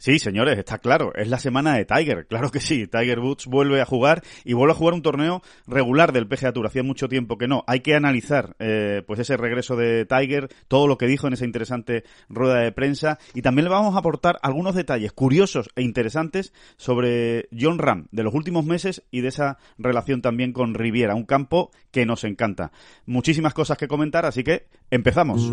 Sí, señores, está claro, es la semana de Tiger, claro que sí, Tiger Woods vuelve a jugar y vuelve a jugar un torneo regular del PGA Tour, hacía mucho tiempo que no, hay que analizar eh, pues ese regreso de Tiger, todo lo que dijo en esa interesante rueda de prensa y también le vamos a aportar algunos detalles curiosos e interesantes sobre John Ram de los últimos meses y de esa relación también con Riviera, un campo que nos encanta. Muchísimas cosas que comentar, así que empezamos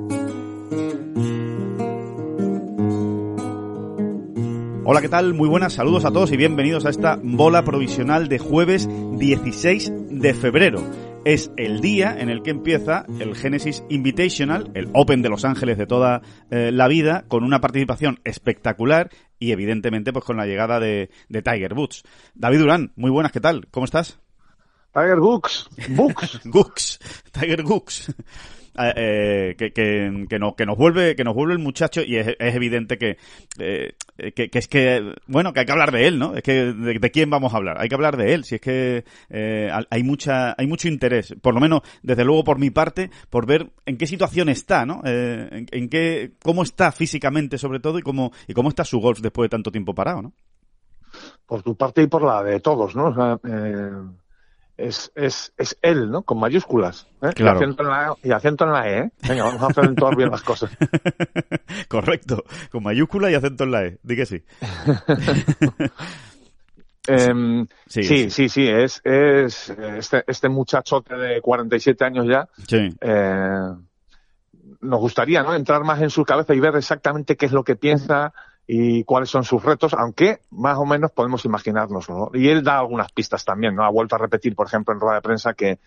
Hola, ¿qué tal? Muy buenas, saludos a todos y bienvenidos a esta bola provisional de jueves 16 de febrero. Es el día en el que empieza el Genesis Invitational, el Open de Los Ángeles de toda eh, la vida, con una participación espectacular y evidentemente pues con la llegada de, de Tiger Woods. David Durán, muy buenas, ¿qué tal? ¿Cómo estás? Tiger Books. Gooks, Tiger Gooks. Eh, eh, que, que, que, nos, que nos vuelve que nos vuelve el muchacho y es, es evidente que, eh, que, que, es que bueno que hay que hablar de él no es que de, quién vamos a hablar. Hay que hablar de él. Si es que eh, hay mucha hay mucho interés por lo menos desde luego por mi parte por ver en qué situación está no eh, en, en, qué cómo está físicamente sobre todo y cómo y cómo está su golf después de tanto tiempo parado no por tu parte y por la de todos no o sea, eh es, es, es él, ¿no? Con mayúsculas. ¿eh? Claro. Y, acento en la, y acento en la E. ¿eh? Venga, vamos a acentuar bien las cosas. Correcto. Con mayúscula y acento en la E. Di que sí. eh, sí, sí, sí, sí, Es, es este, este muchachote de 47 años ya. Sí. Eh, nos gustaría, ¿no? Entrar más en su cabeza y ver exactamente qué es lo que piensa y cuáles son sus retos, aunque más o menos podemos imaginárnoslo. ¿no? Y él da algunas pistas también, ¿no? Ha vuelto a repetir, por ejemplo, en rueda de prensa que,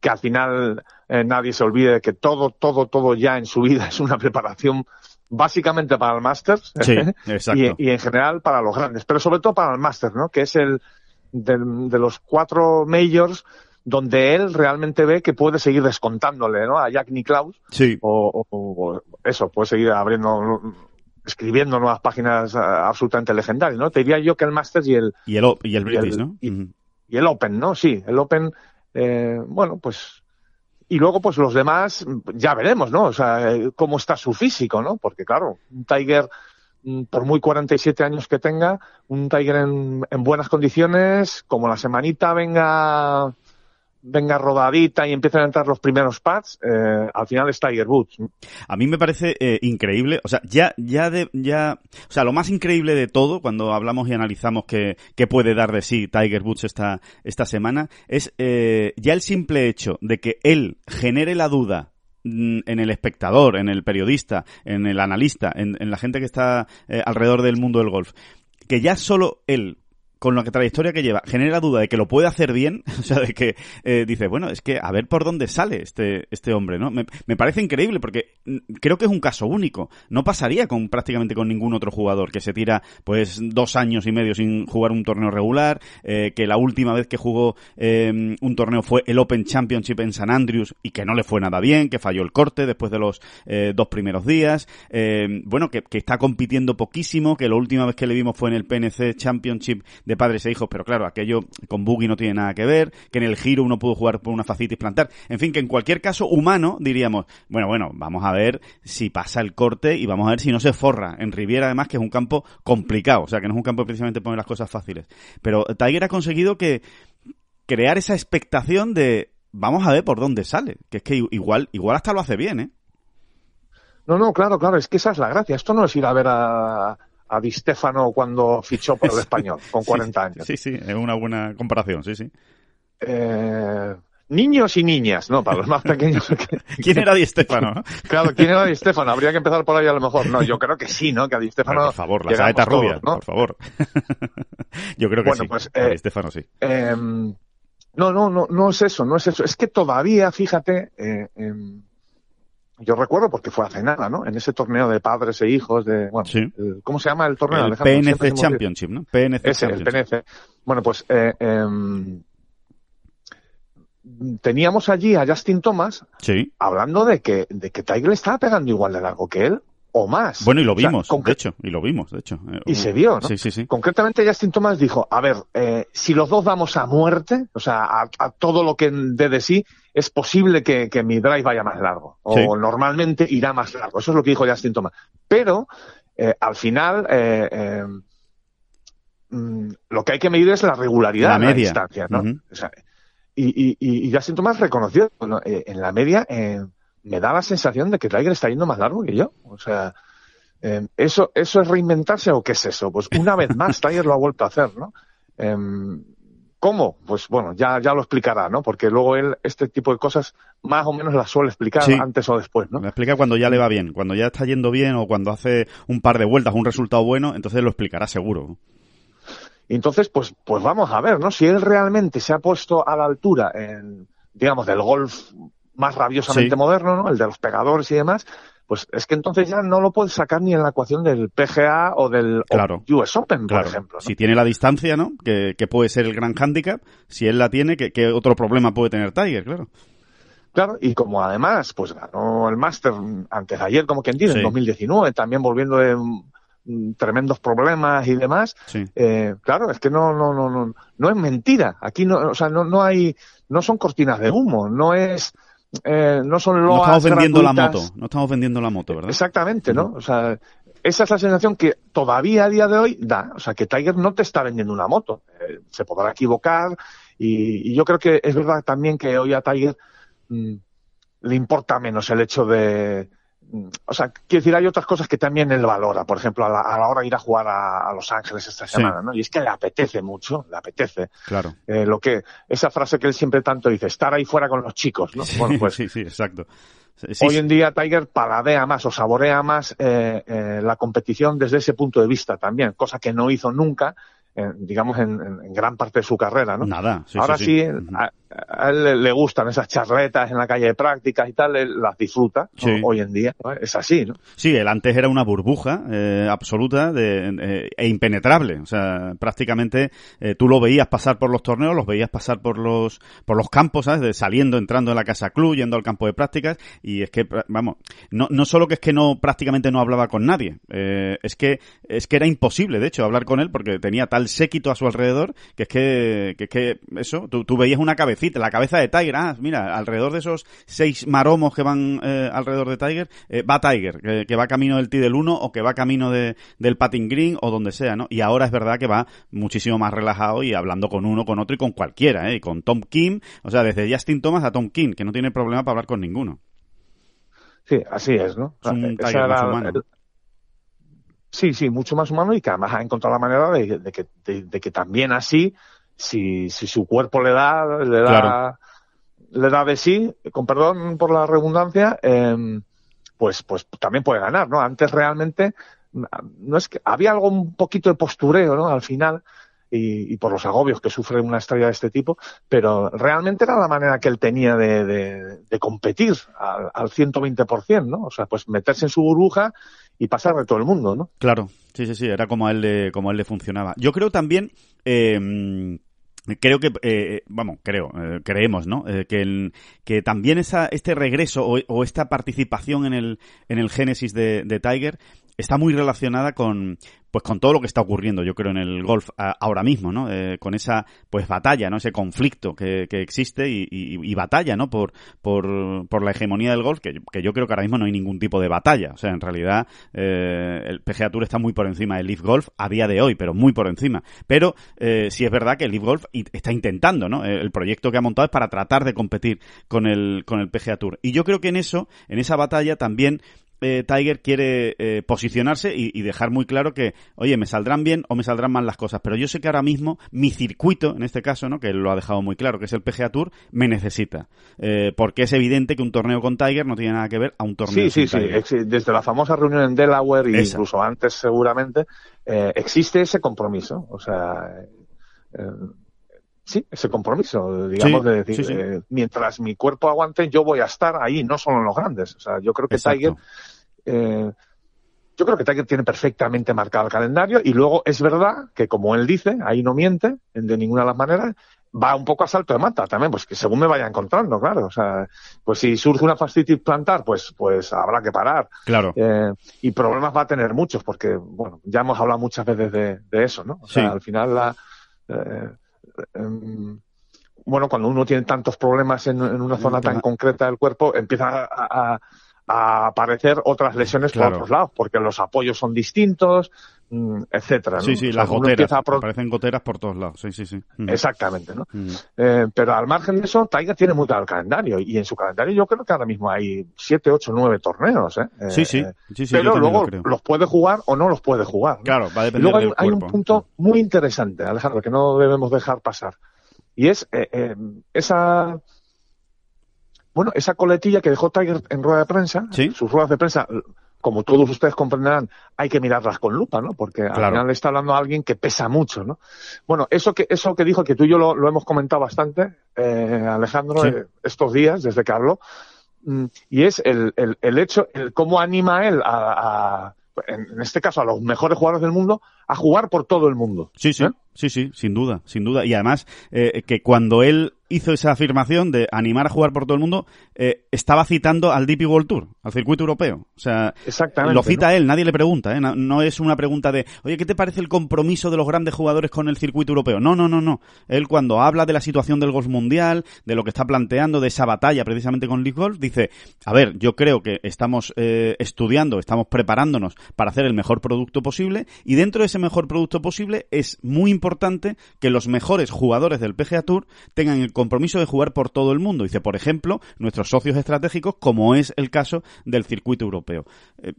que al final eh, nadie se olvide de que todo, todo, todo ya en su vida es una preparación básicamente para el Masters sí, exacto. y, y, en general para los grandes, pero sobre todo para el Masters, ¿no? Que es el de, de los cuatro majors donde él realmente ve que puede seguir descontándole, ¿no? A Jack Nicklaus. Sí. O, o, o eso, puede seguir abriendo escribiendo nuevas páginas uh, absolutamente legendarias, ¿no? Te diría yo que el Masters y el... Y el, y el British, y el, ¿no? Y, uh -huh. y, el Open, ¿no? Sí, el Open, eh, bueno, pues... Y luego, pues los demás, ya veremos, ¿no? O sea, cómo está su físico, ¿no? Porque, claro, un Tiger, por muy 47 años que tenga, un Tiger en, en buenas condiciones, como la semanita venga venga rodadita y empiezan a entrar los primeros pads, eh, al final es Tiger Woods. A mí me parece eh, increíble, o sea, ya, ya de, ya, o sea, lo más increíble de todo cuando hablamos y analizamos qué, qué puede dar de sí Tiger Woods esta, esta semana es eh, ya el simple hecho de que él genere la duda en el espectador, en el periodista, en el analista, en, en la gente que está alrededor del mundo del golf, que ya solo él con la trayectoria que lleva, genera duda de que lo puede hacer bien, o sea, de que eh, dice, bueno, es que a ver por dónde sale este, este hombre, ¿no? Me, me, parece increíble porque creo que es un caso único. No pasaría con prácticamente con ningún otro jugador que se tira, pues, dos años y medio sin jugar un torneo regular, eh, que la última vez que jugó eh, un torneo fue el Open Championship en San Andrews y que no le fue nada bien, que falló el corte después de los eh, dos primeros días, bueno, que, que está compitiendo poquísimo, que la última vez que le vimos fue en el PNC Championship de de padres e hijos, pero claro, aquello con Boogie no tiene nada que ver, que en el giro uno pudo jugar por una facitis plantar, en fin, que en cualquier caso humano diríamos, bueno, bueno, vamos a ver si pasa el corte y vamos a ver si no se forra. En Riviera además que es un campo complicado, o sea, que no es un campo precisamente poner las cosas fáciles. Pero Tiger ha conseguido que crear esa expectación de vamos a ver por dónde sale, que es que igual igual hasta lo hace bien, ¿eh? No, no, claro, claro, es que esa es la gracia. Esto no es ir a ver a, a Di Stefano cuando fichó por el español, con 40 años. Sí, sí, es una buena comparación, sí, sí. Eh, niños y niñas, ¿no? Para los más pequeños. ¿Quién era Di Stefano? claro, ¿quién era Di Stefano? Habría que empezar por ahí a lo mejor. No, yo creo que sí, ¿no? Que a Di Stefano... por favor, la saeta rubia, ¿no? por favor. yo creo que bueno, sí. Pues, eh, a Di Stefano sí. Eh, no, no, no, no es eso, no es eso. Es que todavía, fíjate, eh, yo recuerdo porque fue hace nada, ¿no? En ese torneo de padres e hijos de, bueno, sí. ¿cómo se llama el torneo? El PNC Championship, ¿no? PNC Ese, Championship. el PNC. Bueno, pues eh, eh, teníamos allí a Justin Thomas sí. hablando de que, de que Tiger le estaba pegando igual de largo que él o más. Bueno, y lo vimos, o sea, de hecho, y lo vimos, de hecho. Y se vio, ¿no? Sí, sí, sí. Concretamente Justin Thomas dijo, a ver, eh, si los dos damos a muerte, o sea, a, a todo lo que dé de sí, es posible que, que, mi drive vaya más largo, o Sí. normalmente irá más largo. Eso es lo que dijo Justin Thomas. Pero, eh, al final, eh, eh, mm, lo que hay que medir es la regularidad La de la media. distancia, ¿no? Ujú. O sea, y, y, y Justin Thomas reconoció, bueno, en la media, me da la sensación de que Tiger está yendo más largo que yo. O sea, eh, ¿eso, ¿eso es reinventarse o qué es eso? Pues una vez más Tiger lo ha vuelto a hacer, ¿no? Eh, ¿Cómo? Pues bueno, ya, ya lo explicará, ¿no? Porque luego él este tipo de cosas más o menos las suele explicar Sí. antes o después, ¿no? Me explica cuando ya le va bien, cuando ya está yendo bien o cuando hace un par de vueltas, un resultado bueno, entonces lo explicará seguro. Entonces, pues, pues vamos a ver, ¿no? Si él realmente se ha puesto a la altura, en, digamos, del golf más rabiosamente Sí. moderno, ¿no? El de los pegadores y demás, pues es que entonces ya no lo puedes sacar ni en la ecuación del PGA o del Claro. US Open, Claro, por ejemplo. ¿no? si tiene la distancia, ¿no? Que, que puede ser el gran hándicap, si él la tiene, ¿qué, qué otro problema puede tener Tiger? Claro. Claro, y como además, pues ganó el Master antes de ayer, como quien dice, Sí. en 2019, también volviendo de mm, tremendos problemas y demás, Sí. eh, claro, es que no, no, no, no, no es mentira. Aquí no, o sea, no, no hay, no son cortinas de humo, no es, eh, no son No loas estamos vendiendo la moto, no estamos vendiendo la moto, ¿verdad? Exactamente, ¿no? O sea, esa es la sensación que todavía a día de hoy da. O sea, que Tiger no te está vendiendo una moto. Eh, se podrá equivocar y, y yo creo que es verdad también que hoy a Tiger mm, le importa menos el hecho de... mm, O sea, quiero decir, hay otras cosas que también él valora. Por ejemplo, a la, a la hora de ir a jugar a, a Los Ángeles esta Sí. semana, ¿no? Y es que le apetece mucho, le apetece. Claro. Eh, lo que, esa frase que él siempre tanto dice, estar ahí fuera con los chicos, ¿no? Bueno, pues sí, sí, exacto. Sí, sí, Hoy en día Tiger paladea más o saborea más eh, eh, la competición desde ese punto de vista también, cosa que no hizo nunca, eh, digamos, en, en- en gran parte de su carrera, ¿no? Nada, sí, Ahora sí, sí, sí. a, a él le- gustan esas charletas en la calle de prácticas y tal, él las disfruta hoy en día, ¿no? es así, ¿no? Sí, él antes era una burbuja eh, absoluta de, eh, e impenetrable. O sea, prácticamente eh, tú lo veías pasar por los torneos, los veías pasar por los por los campos, ¿sabes? De saliendo, entrando en la casa club, yendo al campo de prácticas y es que, vamos, no, no solo que es que no prácticamente no hablaba con nadie, eh, es que es que era imposible, de hecho, hablar con él porque tenía tal séquito a su alrededor que es que, que, es que eso, tú, tú veías una cabecita, la cabeza de Tiger, ah, mira, alrededor de esos seis maromos que van eh, alrededor de Tiger, eh, va Tiger, que, que va camino del T del 1 o que va camino de, del Patting Green o donde sea, ¿no? Y ahora es verdad que va muchísimo más relajado y hablando con uno, con otro y con cualquiera, ¿eh? Y con Tom Kim, o sea, desde Justin Thomas a Tom Kim, que no tiene problema para hablar con ninguno. Sí, así es, ¿no? Es un Tiger era más humano. el- Sí, sí, mucho más humano y que además ha encontrado la manera de, de que, de, de que también así, si, si su cuerpo le da, le da, Claro. le da de sí, con perdón por la redundancia, em, pues, pues también puede ganar, ¿no? Antes realmente, no es que había algo un poquito de postureo, ¿no? Al final, y, y por los agobios que sufre una estrella de este tipo, pero realmente era la manera que él tenía de, de, de competir al, al 120%, ¿no? O sea, pues meterse en su burbuja y pasar de todo el mundo, ¿no? Claro, sí, sí, sí, era como a él le, como a él le funcionaba. Yo creo también, eh, creo que, eh, vamos, creo, eh, creemos, ¿no? Eh, que, el- que también esa, este regreso o, o esta participación en el, en el génesis de, de Tiger está muy relacionada con, pues con todo lo que está ocurriendo, yo creo, en el golf ahora mismo, ¿no? Eh, con esa, pues, batalla, ¿no? Ese conflicto que, que existe y, y, batalla, ¿no? Por, por, por la hegemonía del golf, que, que, yo creo que ahora mismo no hay ningún tipo de batalla. O sea, en realidad, eh, el PGA Tour está muy por encima del Leaf Golf a día de hoy, pero muy por encima. Pero eh, sí es verdad que el Leaf Golf está intentando, ¿no? El proyecto que ha montado es para tratar de competir con el, con el PGA Tour. Y yo creo que en eso, en esa batalla también eh, Tiger quiere eh, posicionarse y, dejar muy claro que, oye, me saldrán bien o me saldrán mal las cosas, pero yo sé que ahora mismo mi circuito, en este caso, ¿no? que él lo ha dejado muy claro, que es el PGA Tour, me necesita. Eh, porque es evidente que un torneo con Tiger no tiene nada que ver a un torneo sí, sí, Sí, desde la famosa reunión en Delaware e incluso antes seguramente, existe ese compromiso. O sea, sí, ese compromiso, digamos, de decir, mientras mi cuerpo aguante, yo voy a estar ahí, no solo en los grandes. O sea, yo creo que Tiger eh, yo creo que Tiger tiene perfectamente marcado el calendario y luego es verdad que como él dice, ahí no miente de ninguna de las maneras, va un poco a salto de mata también, pues que según me vaya encontrando, claro. O sea, pues si surge una fascitis plantar, pues, pues habrá que parar. Claro. Eh, y problemas va a tener muchos, porque, bueno, ya hemos hablado muchas veces de, eso, ¿no? O sea, al final la, eh, em, bueno, cuando uno tiene tantos problemas en, una zona tan concreta del cuerpo, empieza a a aparecer otras lesiones por otros lados, porque los apoyos son distintos, mm, etcétera. Sí, sí, las goteras. Aparecen goteras por todos lados. Sí, sí, sí. Mm. Exactamente, ¿no? Mm. Eh, pero al margen de eso, Tiger tiene muy claro el calendario y en su calendario yo creo que ahora mismo hay 7, 8, 9 torneos, ¿eh? Sí, sí. sí, pero luego los puede jugar o no los puede jugar. Claro, va a depender luego hay, hay un punto muy interesante, Alejandro, que no debemos dejar pasar. Y es eh, eh, esa bueno, esa coletilla que dejó Tiger en rueda de prensa, sus ruedas de prensa, como todos ustedes comprenderán, hay que mirarlas con lupa, ¿no? Porque al final le está hablando a alguien que pesa mucho, ¿no? Bueno, eso que, eso que dijo, que tú y yo lo, hemos comentado bastante, eh, Alejandro, eh, estos días, desde que habló, mm, y es el, el, el, hecho, el cómo anima él a, en este caso a los mejores jugadores del mundo, a jugar por todo el mundo. Sí, sí, ¿Eh? sí, sí, sin duda, sin duda. Y además, que cuando él hizo esa afirmación de animar a jugar por todo el mundo, eh, estaba citando al DP World Tour, al circuito europeo. O sea, lo cita él, nadie le pregunta, ¿eh? no, es una pregunta de, oye, ¿qué te parece el compromiso de los grandes jugadores con el circuito europeo? No, no, no, no. Él cuando habla de la situación del golf mundial, de lo que está planteando, de esa batalla precisamente con League Golf, dice, a ver, yo creo que estamos eh, estudiando, estamos preparándonos para hacer el mejor producto posible y dentro de ese mejor producto posible es muy importante que los mejores jugadores del PGA Tour tengan el compromiso de jugar por todo el mundo. Dice, por ejemplo, nuestros socios estratégicos, como es el caso del circuito europeo. Eh,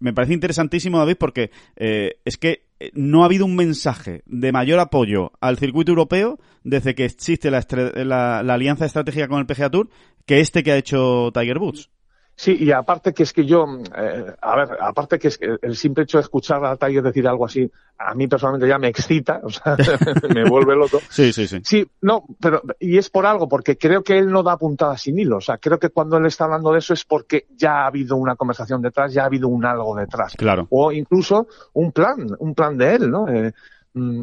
me parece interesantísimo, David, porque eh, es que eh, no ha habido un mensaje de mayor apoyo al circuito europeo desde que existe la, la alianza estratégica con el PGA Tour que este que ha hecho Tiger Woods. Sí, y aparte que es que yo, eh, a ver, aparte que es que el simple hecho de escuchar a Tiger decir algo así, a mí personalmente ya me excita, o sea, me vuelve loco. Sí, sí, sí. Sí, no, pero, y es por algo, porque creo que él no da puntada sin hilo, o sea, creo que cuando él está hablando de eso es porque ya ha habido una conversación detrás, ya ha habido un algo detrás. Claro. O incluso un plan, un plan de él, ¿no? Eh, Mm,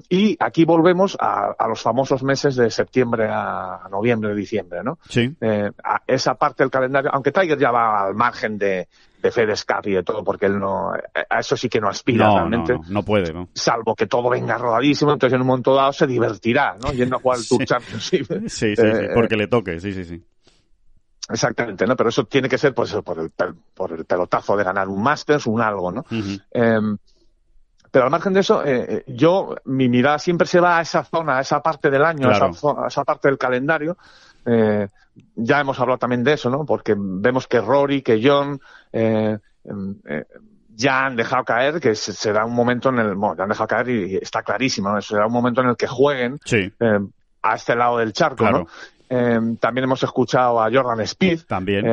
y aquí volvemos a, los famosos meses de septiembre a noviembre, diciembre, ¿no? Sí. Eh, a esa parte del calendario, aunque Tiger ya va al margen de, de FedEscap y de todo, porque él no, a eso sí que no aspira realmente. No, no, puede, ¿no? Salvo que todo venga rodadísimo, entonces en un momento dado se divertirá, ¿no? Yendo a jugar el Tour Championship. Sí, sí, sí, eh, porque le toque, sí, sí, sí. Exactamente, ¿no? Pero eso tiene que ser, pues, por el, por el pelotazo de ganar un Masters, un algo, ¿no? Pero al margen de eso, eh, eh, yo, mi mirada siempre se va a esa zona, a esa parte del año, a, esa, parte del calendario. Eh, ya hemos hablado también de eso, ¿no? Porque vemos que Rory, que John, em, ya han dejado caer, que será un momento en el, bueno, ya han dejado caer y, está clarísimo, ¿no? Será un momento en el que jueguen a este lado del charco, ¿no? También hemos escuchado a Jordan Speed. También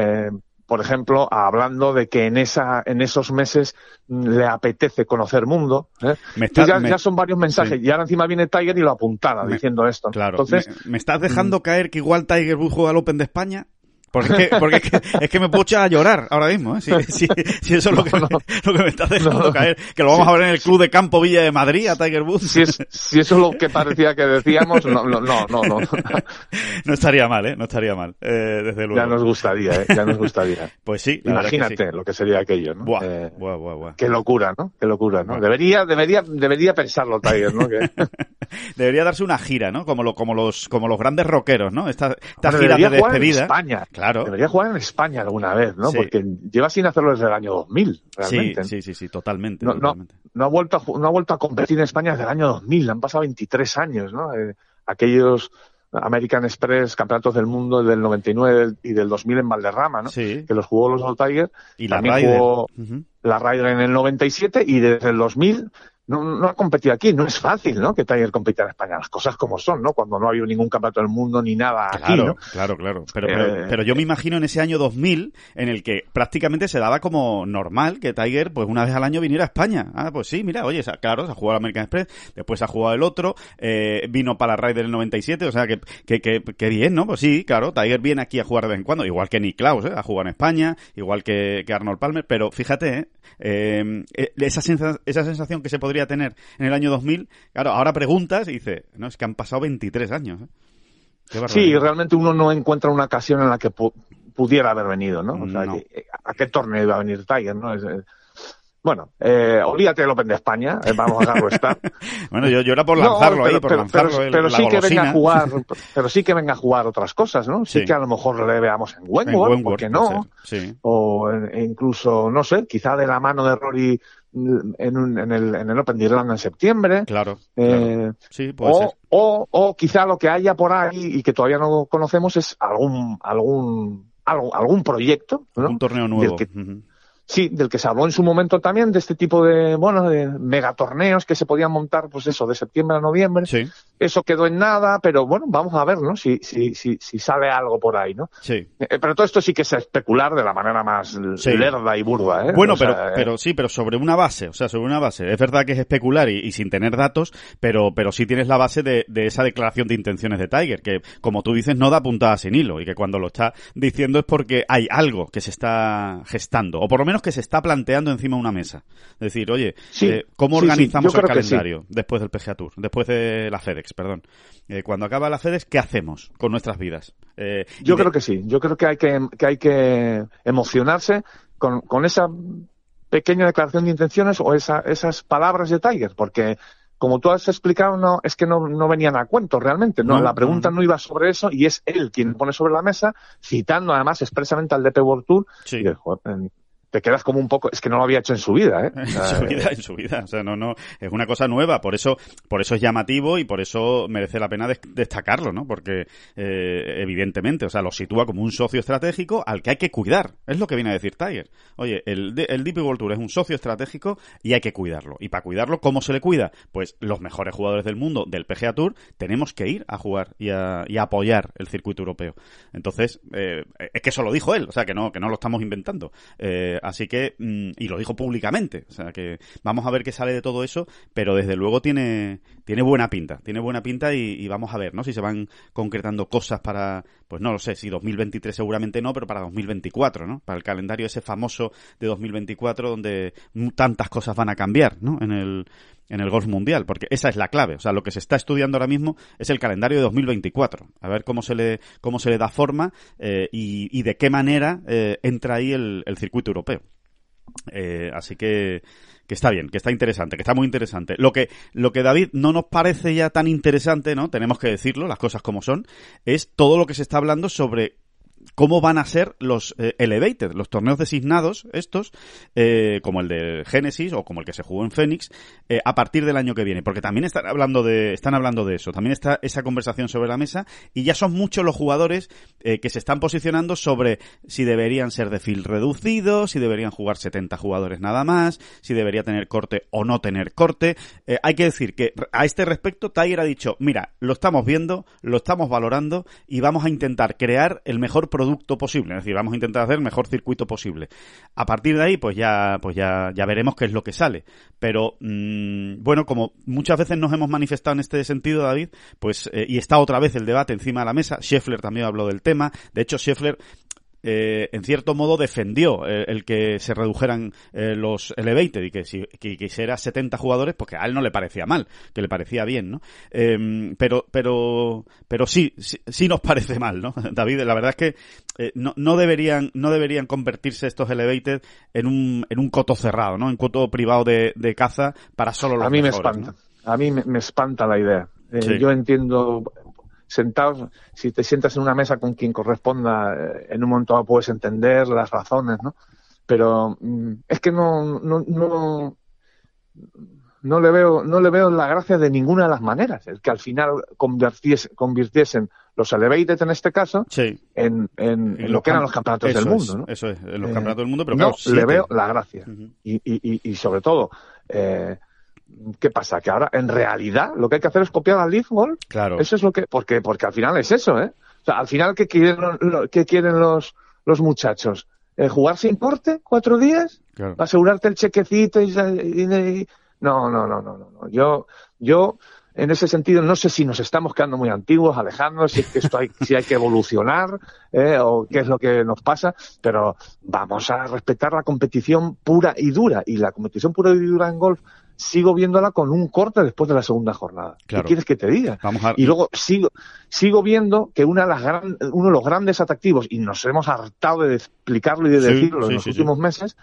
por ejemplo, hablando de que en esa, en esos meses le apetece conocer mundo. ¿eh? ya, son varios mensajes. Y ahora encima viene Tiger y lo apuntala diciendo esto. Claro. Entonces, ¿Me, estás dejando mm. caer que igual Tiger Woods juega al Open de España? Porque, es, que, porque es, que, me puedo echar a llorar ahora mismo, ¿eh? Si, si, si eso es lo que, me, lo que me está dejando caer. Que lo vamos a ver en el Club de Campo Villa de Madrid a Tiger Woods. Si, es, si eso es lo que parecía que decíamos, no, no, no. No, no estaría mal, ¿eh? No estaría mal, eh, desde luego. Ya nos gustaría, ¿eh? Ya nos gustaría. pues sí. Imagínate lo que sería aquello, ¿no? Buah, eh, buah, buah, buah. Qué locura, ¿no? Qué locura, ¿no? Debería, debería, debería pensarlo Tiger, ¿no? Que... debería darse una gira, ¿no? Como, lo, como los, como los grandes rockeros, ¿no? Esta, esta gira de despedida. En España. Claro. Debería jugar en España alguna vez, ¿no? Porque lleva sin hacerlo desde el año 2000, realmente. Sí, sí, sí, totalmente. No, totalmente. No, no, ha vuelto a, no ha vuelto a competir en España desde el año 2000. Han pasado 23 años, ¿no? Eh, aquellos American Express, campeonatos del mundo del 99 y del 2000 en Valderrama, ¿no? Sí. Que los jugó los All Tiger. Y la También jugó Uh -huh. la Ryder en el 97 y desde el 2000 no, no ha competido aquí. No es fácil, ¿no? Que Tiger compita en España. Las cosas como son, ¿no? Cuando no ha habido ningún campeonato del mundo ni nada Claro, aquí, ¿no? claro, claro. Pero, Eh, pero, pero yo me imagino en ese año 2000 en el que prácticamente se daba como normal que Tiger, pues una vez al año viniera a España. Ah, pues sí, mira, oye, se- claro, se ha jugado el American Express, después ha jugado el otro, eh, vino para la Ryder el 97, o sea, que, que, que, que bien, ¿no? Pues sí, claro, Tiger viene aquí a jugar de vez en cuando, igual que Nick Klaus, ¿eh? Ha jugado en España, igual que, que Arnold Palmer, pero fíjate, ¿eh? Eh, eh, esa, sensa- esa sensación que se podría tener en el año 2000, claro, ahora preguntas y dices, no, es que han pasado 23 años, ¿eh? Sí, realmente uno no encuentra una ocasión en la que pu- pudiera haber venido, ¿no? O sea, No. que- ¿a qué torneo iba a venir Tiger, no? Es, eh, bueno, eh, olvídate del Open de España, eh, vamos a estar. Bueno, yo, yo era por No, lanzarlo pero, ahí, por pero- lanzarlo pero- el- pero la sí que venga a jugar, pero sí que venga a jugar otras cosas, ¿no? Sí, Sí. que a lo mejor le veamos en En Wentworth, ¿por qué no? Sí. O en- e incluso, no sé, quizá de la mano de Rory mm, en, un- en, el, en el Open de Irlanda en septiembre. Claro, Eh, claro. Sí, puede ser. o, o, o quizá lo que haya por ahí y que todavía no conocemos es algún, algún, algo- algún proyecto, ¿no? Un torneo Del nuevo. Sí, del que se habló en su momento también, de este tipo de, bueno, de megatorneos que se podían montar, pues eso, de septiembre a noviembre. Sí, Eso quedó en nada, pero bueno, vamos a ver, ¿no? Si, si, si, si sale algo por ahí, ¿no? sí. Eh, pero todo esto sí que es especular de la manera más Sí. lerda y burda, ¿eh? Bueno, O pero, eh, pero sí, pero sobre una base, o sea, sobre una base. Es verdad que es especular y, y sin tener datos, pero, pero sí tienes la base de, de esa declaración de intenciones de Tiger, que como tú dices, no da puntada sin hilo y que cuando lo está diciendo es porque hay algo que se está gestando, o por lo menos que se está planteando encima de una mesa. Es decir, oye, Sí, eh, ¿cómo sí, organizamos el calendario después del PGA Tour, después de la FedEx, perdón? Eh, cuando acaba la FedEx, ¿qué hacemos con nuestras vidas? Eh, Yo de- creo que sí. Yo creo que hay que, que hay que emocionarse con, con esa pequeña declaración de intenciones o esa, esas palabras de Tiger, porque como tú has explicado, no, es que no, no venían a cuento realmente. No, No, la pregunta no, no, iba sobre eso y es él quien pone sobre la mesa, citando además expresamente al DP World Tour. Sí. Y dices, "Joder, eh, te quedas como un poco, es que no lo había hecho en su vida, ¿eh? En su vida, en su vida. O sea, no, no, es una cosa nueva, por eso, por eso es llamativo y por eso merece la pena des- destacarlo, ¿no? Porque, eh, evidentemente, o sea, lo sitúa como un socio estratégico al que hay que cuidar. Es lo que viene a decir Tiger. Oye, el, el DP World Tour es un socio estratégico y hay que cuidarlo. Y para cuidarlo, ¿cómo se le cuida? Pues los mejores jugadores del mundo del PGA Tour tenemos que ir a jugar y a, y a apoyar el circuito europeo. Entonces, eh, es que eso lo dijo él, o sea, que no, que no lo estamos inventando. Eh, así que, mm, y lo dijo públicamente, o sea, que vamos a ver qué sale de todo eso, pero desde luego tiene, tiene buena pinta, tiene buena pinta y, y vamos a ver, ¿no? Si se van concretando cosas para, pues no lo sé, si 2023 seguramente no, pero para 2024, ¿no? Para el calendario ese famoso de 2024 donde tantas cosas van a cambiar, ¿no? En el, en el golf mundial, porque esa es la clave. O sea, lo que se está estudiando ahora mismo es el calendario de 2024. A ver cómo se le, cómo se le da forma eh, y, y de qué manera eh, entra ahí el, el circuito europeo. Eh, así que, que está bien, que está interesante, que está muy interesante. Lo que, lo que David no nos parece ya tan interesante, ¿no? Tenemos que decirlo, las cosas como son, es todo lo que se está hablando sobre cómo van a ser los eh, Elevated, los torneos designados, estos, eh, como el de Genesis o como el que se jugó en Phoenix, eh, a partir del año que viene. Porque también están hablando de, están hablando de eso, también está esa conversación sobre la mesa y ya son muchos los jugadores eh, que se están posicionando sobre si deberían ser de field reducido, si deberían jugar 70 jugadores nada más, si debería tener corte o no tener corte. Eh, hay que decir que a este respecto Tiger ha dicho, mira, lo estamos viendo, lo estamos valorando y vamos a intentar crear el mejor producto posible, es decir, vamos a intentar hacer el mejor circuito posible. A partir de ahí, pues ya, pues ya, ya veremos qué es lo que sale. Pero mmm, bueno, como muchas veces nos hemos manifestado en este sentido, David, pues eh, y está otra vez el debate encima de la mesa. Scheffler también habló del tema. De hecho, Scheffler eh, en cierto modo defendió eh, el que se redujeran eh, los elevated y que si que quisiera 70 jugadores, pues que a él no le parecía mal, que le parecía bien, ¿no? Em, pero, pero, pero sí, sí, nos parece mal, ¿no? David, la verdad es que no, no deberían, no deberían convertirse estos elevated en un, en un coto cerrado, ¿no? En coto privado de, de caza para solo los A mí mejores, me espanta. ¿no? A mí me, me espanta la idea. Sí. Yo entiendo, sentados, si te sientas en una mesa con quien corresponda, eh, en un momento dado puedes entender las razones, ¿no? Pero mm, es que no, no, no, no le veo, no le veo la gracia de ninguna de las maneras. El que al final convirtiese- convirtiesen los elevated en este caso Sí. en, en, en lo que eran los campeonatos del mundo, es, ¿no? Eso es, en los Eh, campeonatos del mundo, pero no claro, le siete. veo la gracia. Y, y, y, y sobre todo, eh, ¿qué pasa? Que ahora, en realidad, lo que hay que hacer es copiar al Leaf Goal. Claro. Eso es lo que, porque, porque al final es eso, ¿eh? O sea, al final, ¿qué quieren, lo- qué quieren los, los muchachos? Eh, ¿Jugar sin corte cuatro días? Claro. ¿Asegurarte el chequecito? Y, y- no, no, no, no, no. Yo, yo, en ese sentido, no sé si nos estamos quedando muy antiguos, Alejandro, si es que esto hay, si hay que evolucionar, eh, o qué es lo que nos pasa, pero vamos a respetar la competición pura y dura. Y la competición pura y dura en golf, sigo viéndola con un corte después de la segunda jornada. Claro. ¿Qué quieres que te diga? Vamos a... Y luego sigo, sigo viendo que una de las gran, uno de los grandes atractivos, y nos hemos hartado de explicarlo y de Sí, decirlo sí, en los sí, últimos meses,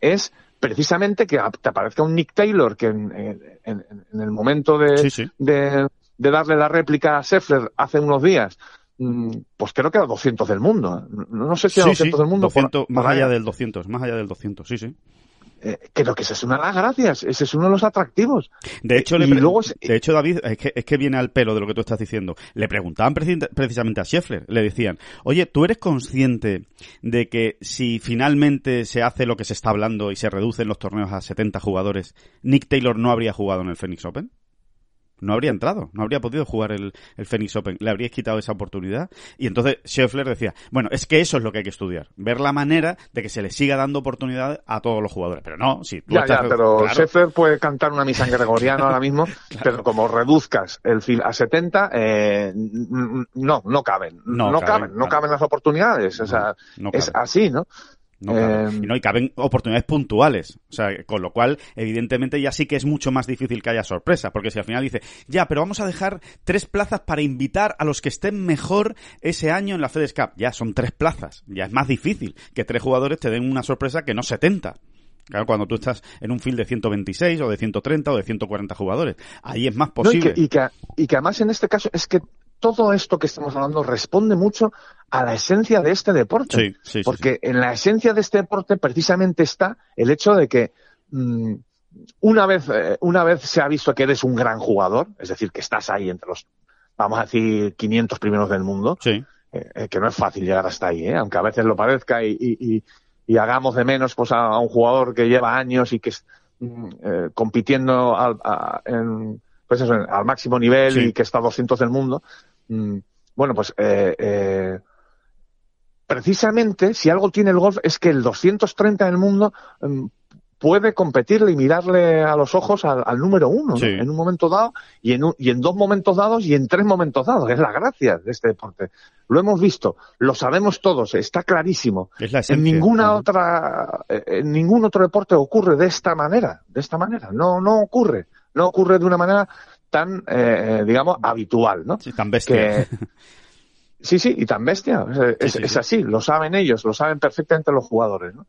es precisamente que te aparezca un Nick Taylor que en, en- en- en el momento de, de, de darle la réplica a Scheffler hace unos días, mm, pues creo que era 200 del mundo. No, no sé si era Sí, sí, 200 del mundo. por- 200, por más allá del 200, más allá del 200, sí, sí. Eh, creo que esa es una de las gracias, ese es uno de los atractivos. De hecho, le luego de hecho David, es que, es que viene al pelo de lo que tú estás diciendo. Le preguntaban preci- precisamente a Scheffler, le decían, oye, ¿tú eres consciente de que si finalmente se hace lo que se está hablando y se reducen los torneos a 70 jugadores, Nick Taylor no habría jugado en el Phoenix Open? No habría entrado, no habría podido jugar el, el Phoenix Open, le habríais quitado esa oportunidad. Y entonces Scheffler decía, bueno, es que eso es lo que hay que estudiar, ver la manera de que se le siga dando oportunidad a todos los jugadores. Pero no, si tú Ya, estás... ya, pero claro. Scheffler puede cantar una misa en gregoriano ahora mismo, pero como reduzcas el fil a 70, eh, no, no caben. No No, caben, caben, no claro. caben las oportunidades. O sea, no es así, ¿no? No, caben. Eh, y, no, y caben oportunidades puntuales. O sea, con lo cual, evidentemente, ya sí que es mucho más difícil que haya sorpresa. Porque si al final dice, ya, pero vamos a dejar tres plazas para invitar a los que estén mejor ese año en la FedEx Cup. Ya, son tres plazas. Ya es más difícil que tres jugadores te den una sorpresa que no 70. Claro, cuando tú estás en un field de 126 o de 130 o de 140 jugadores. Ahí es más No, y, posible. que, y, que, y que además en este caso es que todo esto que estamos hablando responde mucho a la esencia de este deporte. Sí, sí, sí, Porque en la esencia de este deporte precisamente está el hecho de que mm, una vez eh, una vez se ha visto que eres un gran jugador, es decir, que estás ahí entre los, vamos a decir, 500 primeros del mundo, eh, eh, que no es fácil llegar hasta ahí, aunque a veces lo parezca y, y- y- y hagamos de menos pues, a, a un jugador que lleva años y que es mm, compitiendo al, a- en, pues eso, al máximo nivel Sí. y que está a 200 del mundo. Mm, bueno, pues eh, eh, precisamente si algo tiene el golf es que el 230 del mundo mm, puede competirle y mirarle a los ojos al, al número uno en un momento dado y en, un- y en dos momentos dados y en tres momentos dados. Es la gracia de este deporte. Lo hemos visto, lo sabemos todos, está clarísimo. es la En ninguna otra, eh, en ningún otro deporte ocurre de esta manera, de esta manera. No, no ocurre, no ocurre de una manera tan, eh, digamos, habitual, ¿no? Sí, tan bestia. Que, sí, sí, y tan bestia. Es, es- sí, es sí. así, lo saben ellos, lo saben perfectamente los jugadores, ¿no?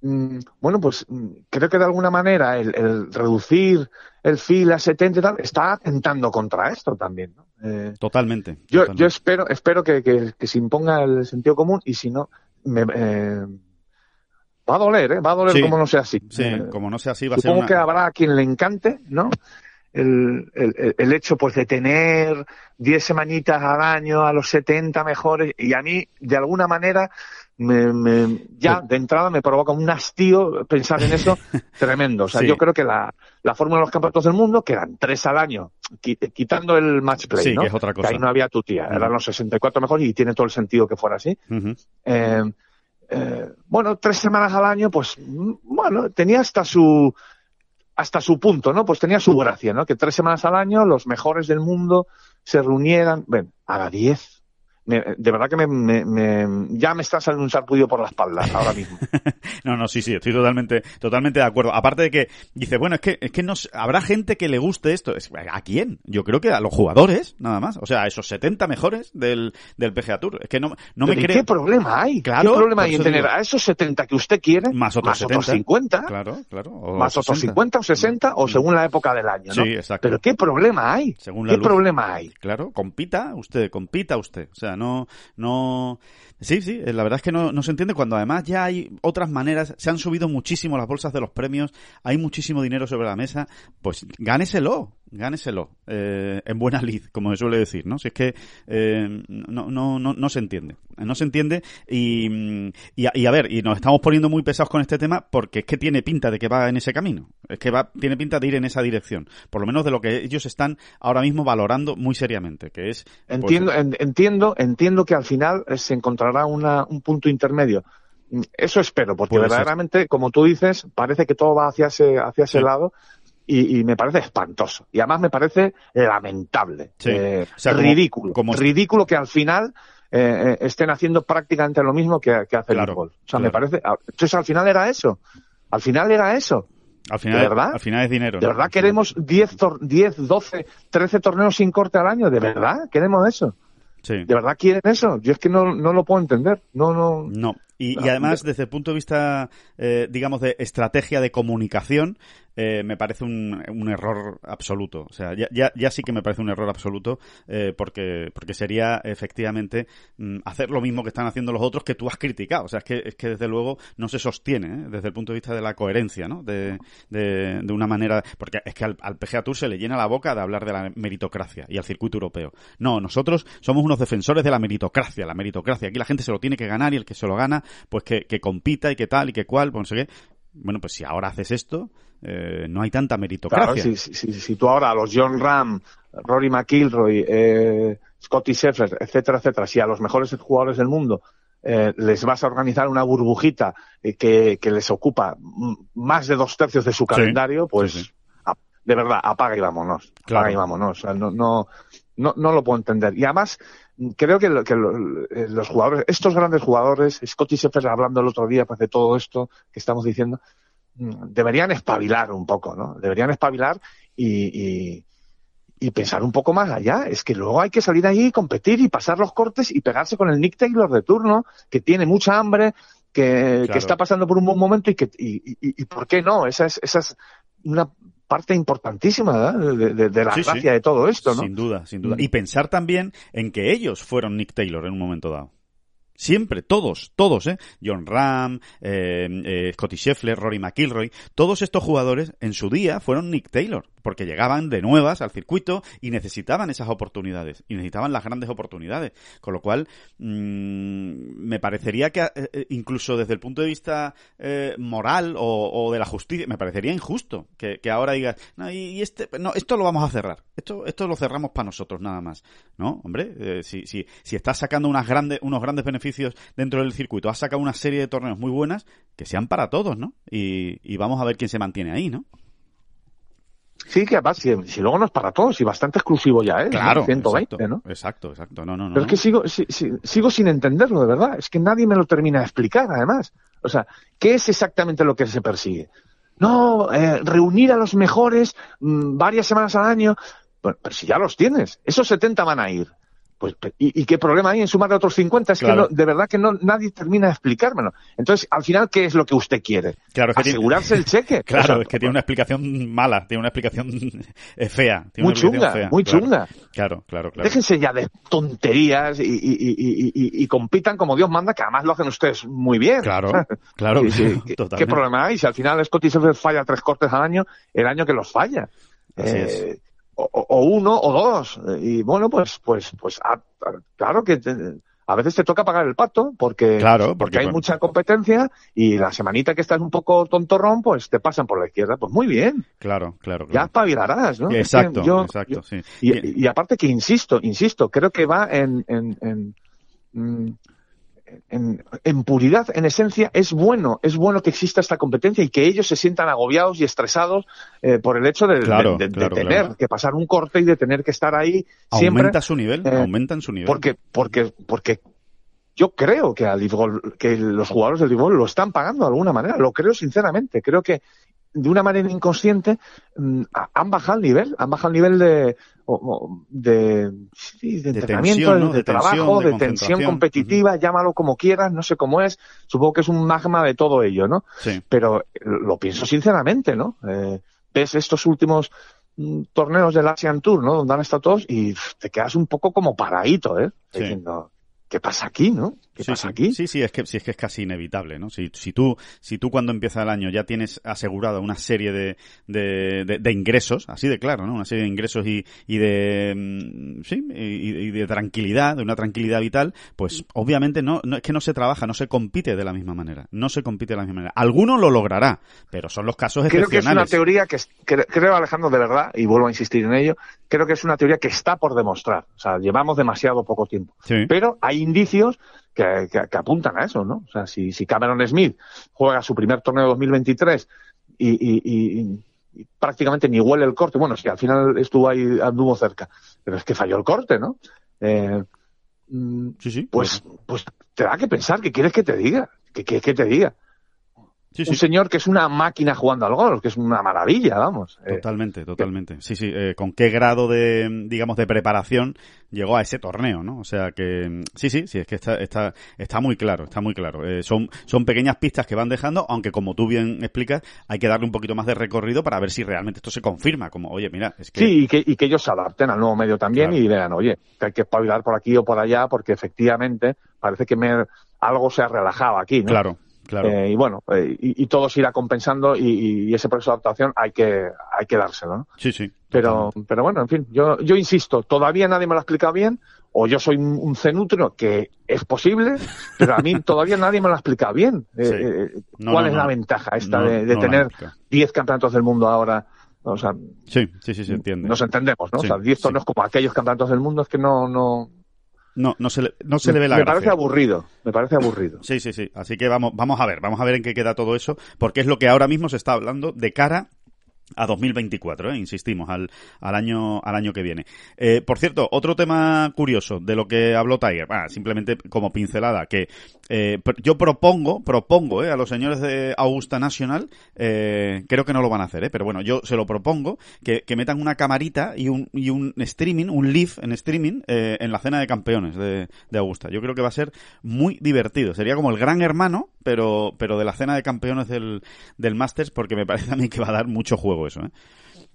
Mm, Bueno, pues mm, creo que de alguna manera el, el reducir el fil a 70 y tal está atentando contra esto también, ¿no? Eh, Totalmente. yo, totalmente. yo espero, espero que, que- que se imponga el sentido común y si no, me, eh, va a doler, ¿eh? Va a doler Sí. como no sea así. Sí, Eh, como no sea así, va a ser supongo una... que habrá a quien le encante, ¿no? El, el, el- hecho pues de tener 10 semanitas al año a los 70 mejores y a mí de alguna manera me, me- ya de entrada me provoca un hastío pensar en eso tremendo. O sea, Sí. yo creo que la, la fórmula de los campeonatos del mundo, que eran tres al año, qui- quitando el match play, Sí, ¿no? que es otra cosa. ahí no había tu tía, eran los 64 mejores y tiene todo el sentido que fuera así. Eh, eh, bueno, tres semanas al año, pues, mm, bueno, tenía hasta su, hasta su punto, ¿no? Pues tenía su gracia, ¿no? Que tres semanas al año los mejores del mundo se reunieran, ven, haga diez. De verdad que me, me, ya me está saliendo un sarpullido por la espalda ahora mismo. no, no, sí, sí, estoy totalmente, totalmente de acuerdo. Aparte de que dice, bueno, es que, es que no, habrá gente que le guste esto. ¿A quién? Yo creo que a los jugadores, nada más. O sea, a esos 70 mejores del, del PGA Tour. Es que no, no me creo. ¿Qué problema hay? Claro, ¿Qué problema hay en tener a esos 70 que usted quiere? Más otros, 50. Claro, claro. más otros 50 o 60 o según la época del año, ¿no? Sí, exacto. Pero ¿qué problema hay? Según ¿Qué problema hay? Claro, compita usted, compita usted. O sea, no, no, sí, sí, la verdad es que no, se entiende cuando además ya hay otras maneras, se han subido muchísimo las bolsas de los premios, hay muchísimo dinero sobre la mesa, pues gáneselo, gáneselo eh, en buena lid, como se suele decir, ¿no? Si es que eh, no, no, no, no se entiende, no se entiende y, y, a, ver, y nos estamos poniendo muy pesados con este tema porque es que tiene pinta de que va en ese camino, es que va, tiene pinta de ir en esa dirección, por lo menos de lo que ellos están ahora mismo valorando muy seriamente, que es... Pues, entiendo, entiendo, entiendo que al final se encontrará una, un punto intermedio. Eso espero, porque verdaderamente, como tú dices, parece que todo va hacia ese, hacia ese lado y, me parece espantoso. Y además me parece lamentable. Eh, ridículo. Ridículo que al final eh, eh, estén haciendo prácticamente lo mismo que, hace el gol. O sea, me parece. Ah, entonces al final era eso. Al final era eso. Al final, ¿De verdad? Al final es dinero. ¿De verdad queremos 10, 10, 12, 13 torneos sin corte al año? ¿De verdad queremos eso? Sí. ¿De verdad quieren eso? Yo es que no, no lo puedo entender. No, no. No. Y, y además, desde el punto de vista, eh, digamos, de estrategia de comunicación, eh, me parece un, un, error absoluto. O sea, ya, ya, ya, sí que me parece un error absoluto eh, porque, porque sería efectivamente mm, hacer lo mismo que están haciendo los otros que tú has criticado. O sea, es que, es que desde luego no se sostiene ¿eh? desde el punto de vista de la coherencia, ¿no? De, de, de una manera... Porque es que al, al, PGA Tour se le llena la boca de hablar de la meritocracia y al circuito europeo. No, nosotros somos unos defensores de la meritocracia. La meritocracia. Aquí la gente se lo tiene que ganar y el que se lo gana, pues que, que compita y que tal y que cual, pues no sé qué. Bueno, pues si ahora haces esto, eh, no hay tanta meritocracia. Claro, si, si, si, tú ahora a los John Ram, Rory McIlroy, eh, Scotty Scheffler, etcétera, etcétera, si a los mejores jugadores del mundo eh, les vas a organizar una burbujita eh, que, que, les ocupa más de dos tercios de su calendario, pues de verdad, apaga y vámonos. Apaga y vámonos. no, no, no, no lo puedo entender. Y además, creo que, que eh, los jugadores, estos grandes jugadores, Scotty Scheffler hablando el otro día pues, de todo esto que estamos diciendo, mm, deberían espabilar un poco, ¿no? Deberían espabilar y, y, y, pensar un poco más allá. Es que luego hay que salir ahí y competir y pasar los cortes y pegarse con el Nick Taylor de turno, que tiene mucha hambre, que, que está pasando por un buen momento y que, y, y, y ¿por qué no? Esa es, esa es una parte importantísima de, de, de, la gracia de todo esto, ¿no? Sin duda, sin duda. Mm. Y pensar también en que ellos fueron Nick Taylor en un momento dado. Siempre, todos, todos, ¿eh? John Ram, eh, eh, Scotty Scheffler, Rory McIlroy, todos estos jugadores en su día fueron Nick Taylor, porque llegaban de nuevas al circuito y necesitaban esas oportunidades, y necesitaban las grandes oportunidades. Con lo cual, mmm, me parecería que, eh, eh, incluso desde el punto de vista eh, moral o, de la justicia, me parecería injusto que, que ahora digas, no, y, este, no, esto lo vamos a cerrar, esto, esto lo cerramos para nosotros nada más. ¿No? Hombre, eh, si, si, si estás sacando unas grandes, unos grandes beneficios dentro del circuito, has sacado una serie de torneos muy buenas que sean para todos, ¿no? Y, y vamos a ver quién se mantiene ahí, ¿no? Sí, que además, si, si, luego no es para todos, y bastante exclusivo ya, ¿eh? Claro. 120, exacto, ¿no? Exacto, exacto. No, no, no. Pero es que sigo, si, si, sigo sin entenderlo, de verdad. Es que nadie me lo termina de explicar, además. O sea, ¿qué es exactamente lo que se persigue? No, eh, reunir a los mejores mmm, varias semanas al año. Bueno, pero si ya los tienes, esos 70 van a ir. Pues, ¿y, ¿y, qué problema hay en sumar otros 50? Es claro. que no, de verdad que no, nadie termina de explicármelo. Entonces, al final, ¿qué es lo que usted quiere? Claro, Asegurarse tiene... el cheque. Claro, o sea, es que tiene una explicación mala, tiene una explicación fea. Tiene muy chunga, fea. muy claro. chunga. Claro, claro, claro. Déjense ya de tonterías y, y, y, y, compitan como Dios manda, que además lo hacen ustedes muy bien. Claro, claro. sí, sí. ¿Qué, ¿Qué problema hay? Si al final Scotty falla tres cortes al año, el año que los falla. Así eh, es o, o, uno o dos. Y bueno, pues, pues, pues, a, a, claro que te, a veces te toca pagar el pato porque, claro, porque, porque hay bueno. mucha competencia y la semanita que estás un poco tontorrón, pues te pasan por la izquierda. Pues muy bien. Claro, claro. claro. Ya espabilarás, ¿no? Exacto, es que yo, exacto, yo, sí. Y, y, aparte que insisto, insisto, creo que va en, en, en, en, en, puridad, en esencia, es bueno, es bueno que exista esta competencia y que ellos se sientan agobiados y estresados eh, por el hecho de, Claro, de- de- de claro, tener claro. que pasar un corte y de tener que estar ahí siempre. Aumenta su nivel, eh, aumentan su nivel. Porque, porque, porque yo creo que, al que los jugadores del Leaf Golf lo están pagando de alguna manera, lo creo sinceramente. Creo que de una manera inconsciente mm, ha- han bajado el nivel, han bajado el nivel de, o- de, sí, de De entrenamiento, tensión, de, ¿no? de De tensión, trabajo, de tensión competitiva, llámalo como quieras, no sé cómo es. Supongo que es un magma de todo ello, ¿no? Sí. pero lo pienso sinceramente, ¿no? Eh, ves estos últimos mm, torneos del Asian Tour, ¿no? Donde han estado todos y te quedas un poco como paradito, ¿eh? Sí. Diciendo, ¿qué pasa aquí, no? ¿Qué Sí, pasa aquí? Sí, sí, es que, sí, es que es casi inevitable, ¿no? Si, si tú, si tú cuando empieza el año ya tienes asegurada una serie de, de, de- de ingresos, así de claro, ¿no? Una serie de ingresos y, y de, mm, sí, y, y de tranquilidad, de una tranquilidad vital, pues obviamente no, no, es que no se trabaja, no se compite de la misma manera. No se compite de la misma manera. Alguno lo logrará, pero son los casos Creo que es una excepcionales. teoría que, cre- creo, Alejandro, de verdad, y vuelvo a insistir en ello, creo que es una teoría que está por demostrar. O sea, llevamos demasiado poco tiempo. Sí. Pero hay indicios que, que- que apuntan a eso, ¿no? O sea, si, si Cameron Smith juega su primer torneo 2023 y, y- y- y prácticamente ni huele el corte, bueno, sí, al final estuvo ahí, anduvo cerca, pero es que falló el corte, ¿no? Eh, mm, Sí, sí. pues, pues te da que pensar, ¿qué quieres que te diga? ¿Qué quieres que te diga? Sí, sí. Un señor que es una máquina jugando al golf, que es una maravilla, vamos. Eh, Totalmente, totalmente. Sí, sí. eh, con qué grado de, digamos, de preparación llegó a ese torneo, ¿no? O sea que, sí, sí, sí, es que está, está, está muy claro, está muy claro. Eh, son, son pequeñas pistas que van dejando, aunque como tú bien explicas, hay que darle un poquito más de recorrido para ver si realmente esto se confirma. Como, oye, mira, es que. Sí, y que, y que ellos se adapten al nuevo medio también Claro. y vean, oye, que hay que espabilar por aquí o por allá porque efectivamente parece que me, algo se ha relajado aquí, ¿no? Claro, claro. Eh, y bueno, eh, y, y todo se irá compensando y, y ese proceso de adaptación hay que, hay que dárselo, ¿no? sí, sí. Pero, totalmente. pero bueno, en fin, yo, yo insisto, todavía nadie me lo ha explicado bien, o yo soy un, cenutrio, que es posible, pero a mí todavía nadie me lo ha explicado bien. Eh, Sí. eh, No, ¿Cuál no, es no. la ventaja esta de, tener explica. 10 campeonatos del mundo ahora? O sea, Sí, sí, sí, se entiende. nos entendemos, ¿no? Sí, o sea, 10 sí. torneos como aquellos campeonatos del mundo es que no, no, No, no se le, no se le ve la me gracia. parece aburrido, me parece aburrido. Sí, sí, sí. Así que vamos, vamos a ver, vamos a ver en qué queda todo eso, porque es lo que ahora mismo se está hablando de cara a 2024, ¿eh? insistimos, al, al año al año que viene. Eh, por cierto, otro tema curioso de lo que habló Tiger, ah, simplemente como pincelada, que eh, yo propongo, propongo eh, a los señores de Augusta National, eh, creo que no lo van a hacer, pero bueno, yo se lo propongo, que, metan una camarita y un, y un streaming, un live en streaming, en la cena de campeones de, de Augusta. Yo creo que va a ser muy divertido. Sería como el gran hermano, pero, pero de la cena de campeones del, del Masters, porque me parece a mí que va a dar mucho juego eso, ¿eh?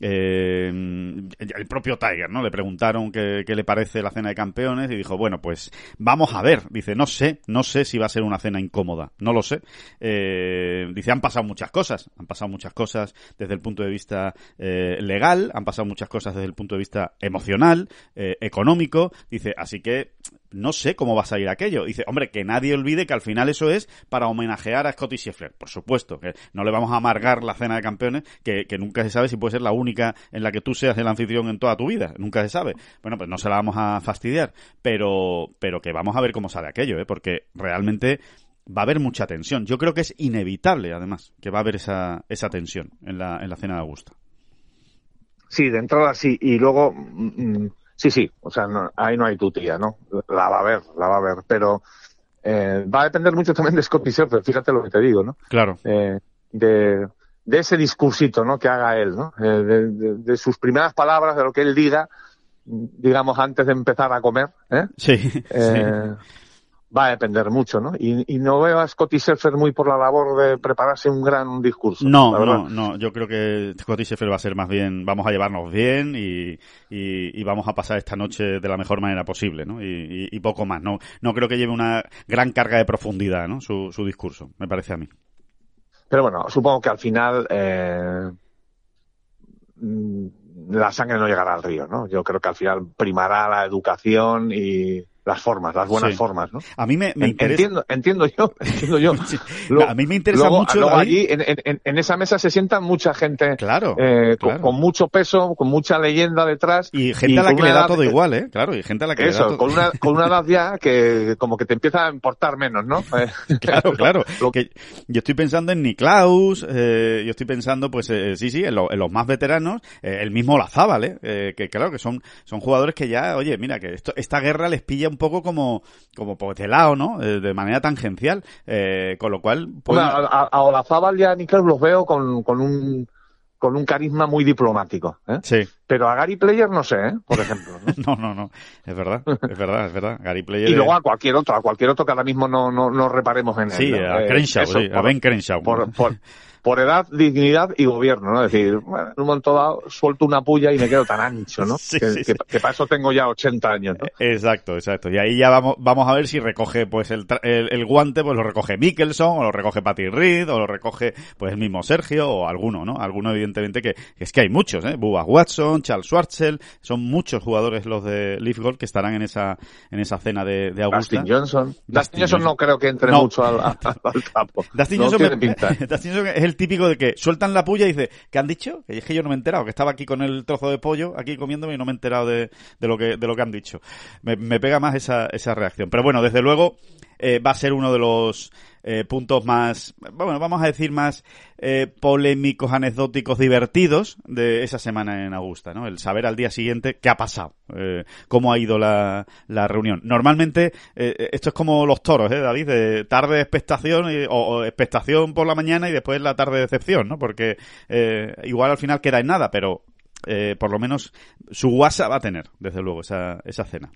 Eh, el propio Tiger, ¿no? Le preguntaron qué, le parece la cena de campeones y dijo, bueno, pues vamos a ver. Dice, no sé, no sé si va a ser una cena incómoda, no lo sé. Eh, dice, han pasado muchas cosas, han pasado muchas cosas desde el punto de vista legal, han pasado muchas cosas desde el punto de vista emocional, económico. Dice, así que no sé cómo va a salir aquello. Dice, hombre, que nadie olvide que al final eso es para homenajear a Scotty Scheffler. Por supuesto, que no le vamos a amargar la cena de campeones, que, que nunca se sabe si puede ser la única en la que tú seas el anfitrión en toda tu vida. Nunca se sabe. Bueno, pues no se la vamos a fastidiar, pero, pero que vamos a ver cómo sale aquello, ¿eh? porque realmente va a haber mucha tensión. Yo creo que es inevitable, además, que va a haber esa, esa tensión en la, en la cena de Augusta. Sí, de entrada sí, y luego, mm, mm, sí, sí, o sea, no- ahí no hay tutía, ¿no? La va a ver, la va a ver, pero eh, va a depender mucho también de Scottie Scheffler, fíjate lo que te digo, ¿no? Claro. Eh, de, de ese discursito, ¿no? Que haga él, ¿no? Eh, de, de- de sus primeras palabras, de lo que él diga, digamos, antes de empezar a comer, ¿eh? Sí, Eh, Va a depender mucho, ¿no? Y, y no veo a Scottie Scheffler muy por la labor de prepararse un gran discurso. No, no, no. Yo creo que Scotty Sheffield va a ser más bien, vamos a llevarnos bien y, y, y vamos a pasar esta noche de la mejor manera posible, ¿no? Y, y- poco más. No, no creo que lleve una gran carga de profundidad, ¿no? Su, su discurso, me parece a mí. Pero bueno, supongo que al final eh, la sangre no llegará al río, ¿no? Yo creo que al final primará la educación y, las formas, las buenas Sí. formas, ¿no? A mí me, interesa... Entiendo, entiendo yo, entiendo yo. Sí. Luego- a mí me interesa luego- mucho... luego allí, en, en- en esa mesa se sienta mucha gente Claro, eh, con- claro. con, mucho peso, con mucha leyenda detrás. Y gente a la que le da edad- todo igual, ¿eh? Claro, y gente a la que le da Eso, todo... con una, con una edad ya que como que te empieza a importar menos, ¿no? Eh, Claro, claro. Que yo estoy pensando en Niklaus, eh, yo estoy pensando, pues eh, sí, sí, en, lo- en los más veteranos, eh, el mismo Olazábal, ¿eh? Eh, que claro, que son, son jugadores que ya, oye, mira, que esto, esta guerra les pilla un poco como, como por de lado, ¿no? Eh, de manera tangencial, eh, con lo cual, pues, a, a- Olazábal y a Niklaus los veo con, con un con un carisma muy diplomático, ¿eh? sí. Pero a Gary Player no sé, ¿eh? Por ejemplo. ¿no? No, no, no, es verdad, es verdad, es verdad. Gary Player. Y luego a cualquier otro, a cualquier otro que ahora mismo no, no, no reparemos en él. sí, ¿no? a Eh, Crenshaw, eso, sí, a Ben Crenshaw. por, por, por edad, dignidad y gobierno, ¿no? Es decir, bueno, en un momento dado suelto una puya y me quedo tan ancho, ¿no? Sí, que, sí, que- sí. que para eso tengo ya 80 años, ¿no? Exacto, exacto. Y ahí ya vamos, vamos a ver si recoge pues el, el, el guante, pues lo recoge Mickelson, o lo recoge Patty Reed, o lo recoge pues el mismo Sergio, o alguno, ¿no? Alguno evidentemente que, que es que hay muchos, ¿eh? Bubba Watson, Charles Schwartzel, son muchos jugadores los de Leaf Golf que estarán en esa, en esa cena de, de Augusta. Dustin Johnson. Dustin Dustin Johnson no creo que entre No. mucho al, al, al campo. Dustin no Johnson, me-. Dustin Johnson es el típico de que sueltan la puya y dice, ¿qué han dicho? Que es que yo no me he enterado, que estaba aquí con el trozo de pollo, aquí comiéndome y no me he enterado de, de lo que de lo que han dicho. Me, me pega más esa, esa reacción. Pero bueno, desde luego eh, va a ser uno de los eh, puntos más, bueno, vamos a decir más eh, polémicos, anecdóticos, divertidos de esa semana en Augusta, ¿no? El saber al día siguiente qué ha pasado, eh, cómo ha ido la, la reunión. Normalmente eh, esto es como los toros, ¿eh, David? De tarde expectación y- o, expectación por la mañana y después la tarde decepción, ¿no? Porque eh, igual al final queda en nada, pero eh, por lo menos su WhatsApp va a tener, desde luego, esa, esa cena.